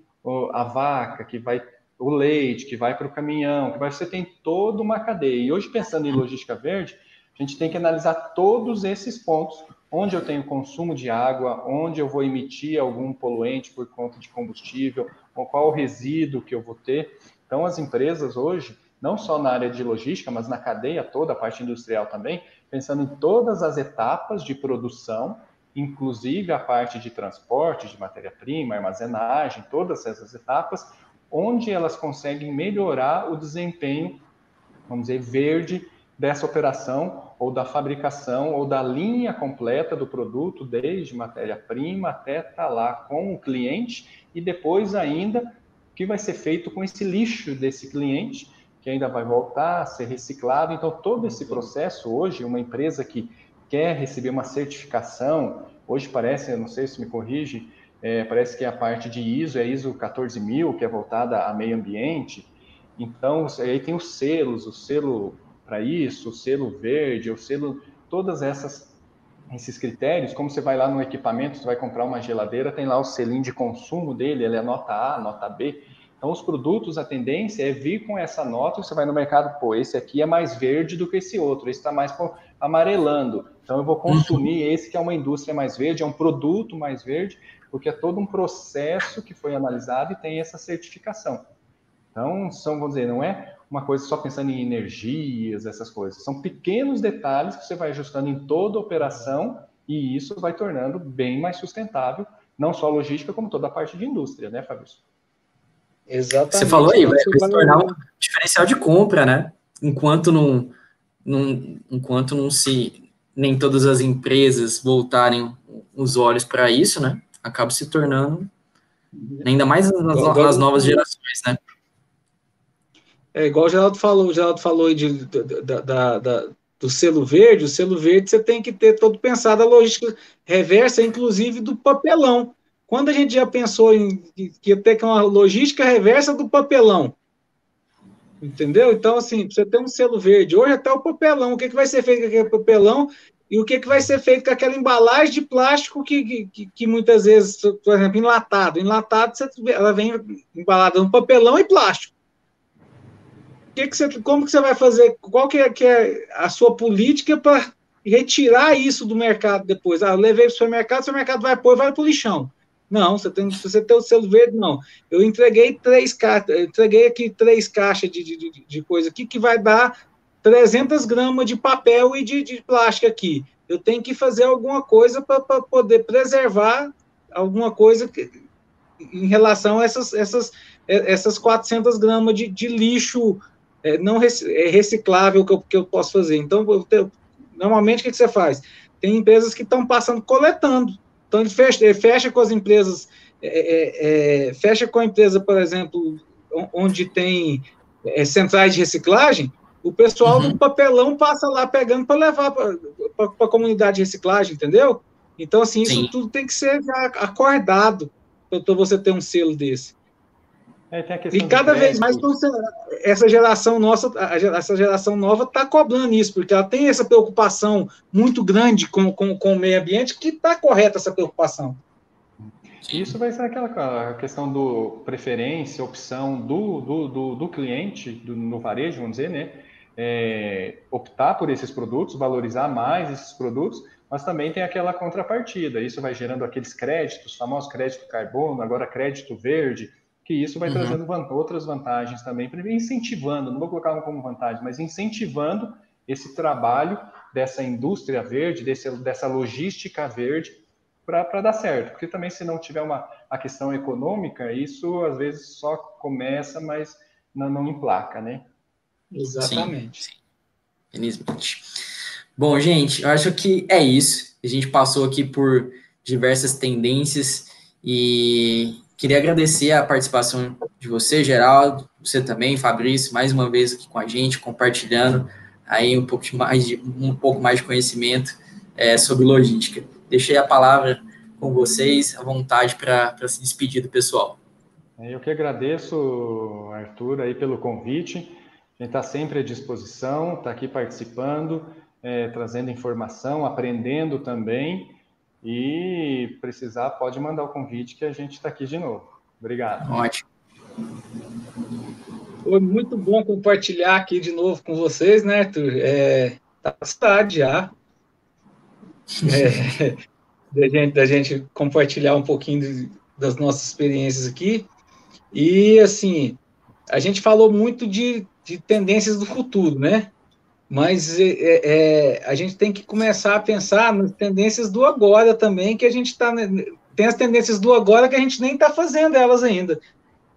a vaca, que vai o leite, que vai para o caminhão, que vai, você tem toda uma cadeia. E hoje, pensando em logística verde, a gente tem que analisar todos esses pontos, onde eu tenho consumo de água, onde eu vou emitir algum poluente por conta de combustível, qual o resíduo que eu vou ter. Então, as empresas hoje, não só na área de logística, mas na cadeia toda, a parte industrial também, pensando em todas as etapas de produção, inclusive a parte de transporte de matéria-prima, armazenagem, todas essas etapas, onde elas conseguem melhorar o desempenho, vamos dizer, verde dessa operação ou da fabricação ou da linha completa do produto, desde matéria-prima até estar tá lá com o cliente e depois ainda o que vai ser feito com esse lixo desse cliente, que ainda vai voltar a ser reciclado. Então, todo esse processo hoje, uma empresa que quer receber uma certificação, hoje parece, não sei se me corrige, é, parece que é a parte de ISO é ISO 14000, que é voltada a meio ambiente. Então, aí tem os selos, o selo para isso, o selo verde, o selo, todas essas esses critérios, como você vai lá no equipamento, você vai comprar uma geladeira, tem lá o selinho de consumo dele, ele é nota A, nota B. Então, os produtos, a tendência é vir com essa nota, você vai no mercado, pô, esse aqui é mais verde do que esse outro, esse está mais amarelando. Então, eu vou consumir uhum. esse que é uma indústria mais verde, é um produto mais verde, porque é todo um processo que foi analisado e tem essa certificação. Então, são, vamos dizer, não é uma coisa só pensando em energias, essas coisas. São pequenos detalhes que você vai ajustando em toda a operação e isso vai tornando bem mais sustentável, não só a logística, como toda a parte de indústria, né, Fabrício? Exatamente. Você falou aí, vai, vai se tornar um diferencial de compra, né? Enquanto não, não, enquanto não se nem todas as empresas voltarem os olhos para isso, né? Acaba se tornando ainda mais nas, nas novas gerações, né? É igual o Geraldo falou, o Geraldo falou de, da, da, da, do selo verde, o selo verde você tem que ter todo pensado a logística reversa, inclusive do papelão. Quando a gente já pensou em que ia ter uma logística reversa do papelão, entendeu? Então, assim, você tem um selo verde, hoje até o papelão, o que, que vai ser feito com aquele papelão e o que, que vai ser feito com aquela embalagem de plástico que, que, que muitas vezes, por exemplo, enlatado. Enlatado, você, ela vem embalada no papelão e plástico. Que que você, como que você vai fazer? Qual que é, que é a sua política para retirar isso do mercado depois? Ah, levei para o supermercado, o supermercado vai pôr e vai para o lixão. Não, você tem você tem o selo verde, não. Eu entreguei três caixas, entreguei aqui três caixas de, de, de, coisa aqui que vai dar 300 gramas de papel e de, de plástico aqui. Eu tenho que fazer alguma coisa para poder preservar alguma coisa que, em relação a essas, essas, essas 400 gramas de, de lixo é, não é reciclável que eu, que eu posso fazer. Então, eu, normalmente, o que, que você faz? Tem empresas que estão passando coletando então ele fecha, ele fecha com as empresas, é, é, é, fecha com a empresa, por exemplo, onde tem é, centrais de reciclagem, o pessoal uhum. do papelão passa lá pegando para levar para a comunidade de reciclagem, entendeu? Então, assim, isso Sim. tudo tem que ser acordado para você ter um selo desse. É, e cada vez mais essa geração nossa, essa geração nova está cobrando isso, porque ela tem essa preocupação muito grande com, com, com o meio ambiente, que está correta essa preocupação. Isso vai ser aquela questão do preferência, opção do, do, do, do cliente, do, no varejo, vamos dizer, né? É, optar por esses produtos, valorizar mais esses produtos, mas também tem aquela contrapartida. Isso vai gerando aqueles créditos, famosos crédito carbono, agora crédito verde, que isso vai uhum. trazendo outras vantagens também, incentivando, não vou colocar como vantagem, mas incentivando esse trabalho dessa indústria verde, desse, dessa logística verde, para dar certo. Porque também, se não tiver uma, a questão econômica, isso às vezes só começa, mas não, não emplaca, né? Exatamente. Sim, sim. Felizmente. Bom, gente, eu acho que é isso. A gente passou aqui por diversas tendências e Queria agradecer a participação de você, Geraldo, você também, Fabrício, mais uma vez aqui com a gente, compartilhando aí um pouco mais de, um pouco mais de conhecimento é, sobre logística. Deixei a palavra com vocês, à vontade para se despedir do pessoal. Eu que agradeço, Arthur, aí pelo convite. A gente está sempre à disposição, está aqui participando, é, trazendo informação, aprendendo também. E precisar, pode mandar o convite que a gente está aqui de novo. Obrigado. Ótimo. Foi muito bom compartilhar aqui de novo com vocês, né, Arthur? É, tá cidade já. É, (laughs) da, gente, da gente compartilhar um pouquinho de, das nossas experiências aqui. E, assim, a gente falou muito de, de tendências do futuro, né? Mas é, é, é, a gente tem que começar a pensar nas tendências do agora também, que a gente está. Né, tem as tendências do agora que a gente nem está fazendo elas ainda.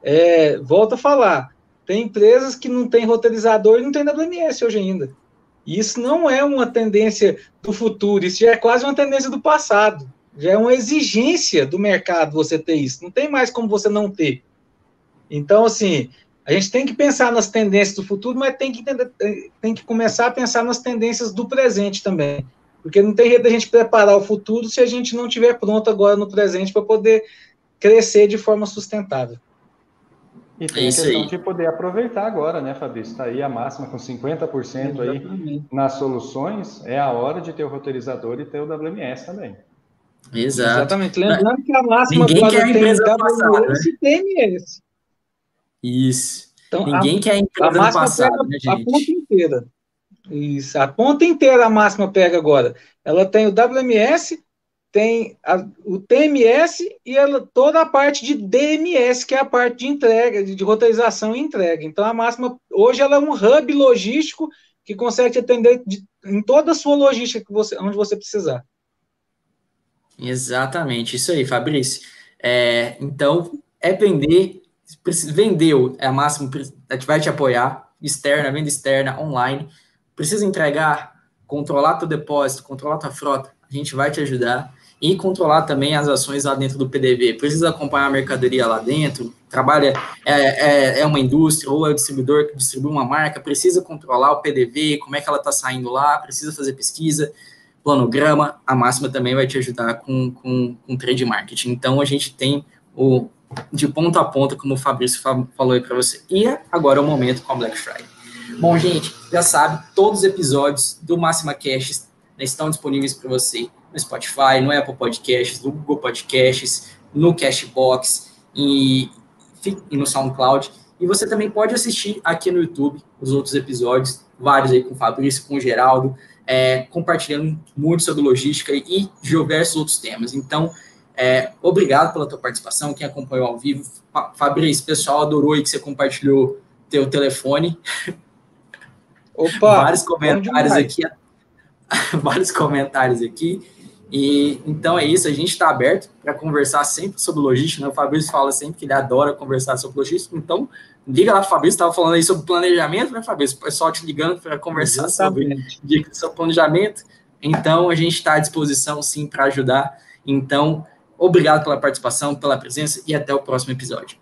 É, volto a falar, tem empresas que não têm roteirizador e não tem WMS hoje ainda. Isso não é uma tendência do futuro, isso já é quase uma tendência do passado. Já é uma exigência do mercado você ter isso. Não tem mais como você não ter. Então, assim, A gente tem que pensar nas tendências do futuro, mas tem que, entender, tem que começar a pensar nas tendências do presente também. Porque não tem jeito da gente preparar o futuro se a gente não estiver pronto agora no presente para poder crescer de forma sustentável. E tem é a questão aí. de poder aproveitar agora, né, Fabrício? Está aí a máxima com 50% aí nas soluções. É a hora de ter o roteirizador e ter o WMS também. Exato. Exatamente. Lembrando que a máxima Ninguém quer a empresa tem WMS e TMS. Isso. Então, Ninguém a, quer a empresa a passada, pega né, gente? A ponta inteira. Isso. A ponta inteira a máxima pega agora. Ela tem o WMS, tem a, o TMS e ela, toda a parte de DMS, que é a parte de entrega, de, de roteirização e entrega. Então, a Máxima, hoje, ela é um hub logístico que consegue te atender de, em toda a sua logística que você, onde você precisar. Exatamente, isso aí, Fabrício. É, então, é vender, vendeu, é a Máxima, vai te apoiar, externa, venda externa, online, precisa entregar, controlar teu depósito, controlar tua frota, a gente vai te ajudar e controlar também as ações lá dentro do PDV. Precisa acompanhar a mercadoria lá dentro, trabalha, é, é, é uma indústria ou é o distribuidor que distribui uma marca, precisa controlar o PDV, como é que ela está saindo lá, precisa fazer pesquisa, planograma, a Máxima também vai te ajudar com, com, com trade marketing. Então, a gente tem o de ponta a ponta, como o Fabrício falou aí para você. E agora é o momento com a Black Friday. Bom, gente, já sabe, todos os episódios do Máxima Cash estão disponíveis para você no Spotify, no Apple Podcasts, no Google Podcasts, no Cashbox e, e no SoundCloud. E você também pode assistir aqui no YouTube os outros episódios, vários aí com o Fabrício, com o Geraldo, é, compartilhando muito sobre logística e diversos outros temas. Então, é, obrigado pela tua participação, quem acompanhou ao vivo. Fabrício, pessoal adorou aí que você compartilhou teu telefone. (laughs) Opa! vários comentários aqui. (laughs) vários comentários aqui. E então é isso, a gente está aberto para conversar sempre sobre logística. Né? O Fabrício fala sempre que ele adora conversar sobre logística. Então, liga lá, o Fabrício estava falando aí sobre planejamento, né, Fabrício? O pessoal te ligando para conversar Exatamente. sobre, sobre planejamento. Então, a gente está à disposição sim para ajudar. Então, obrigado pela participação, pela presença e até o próximo episódio.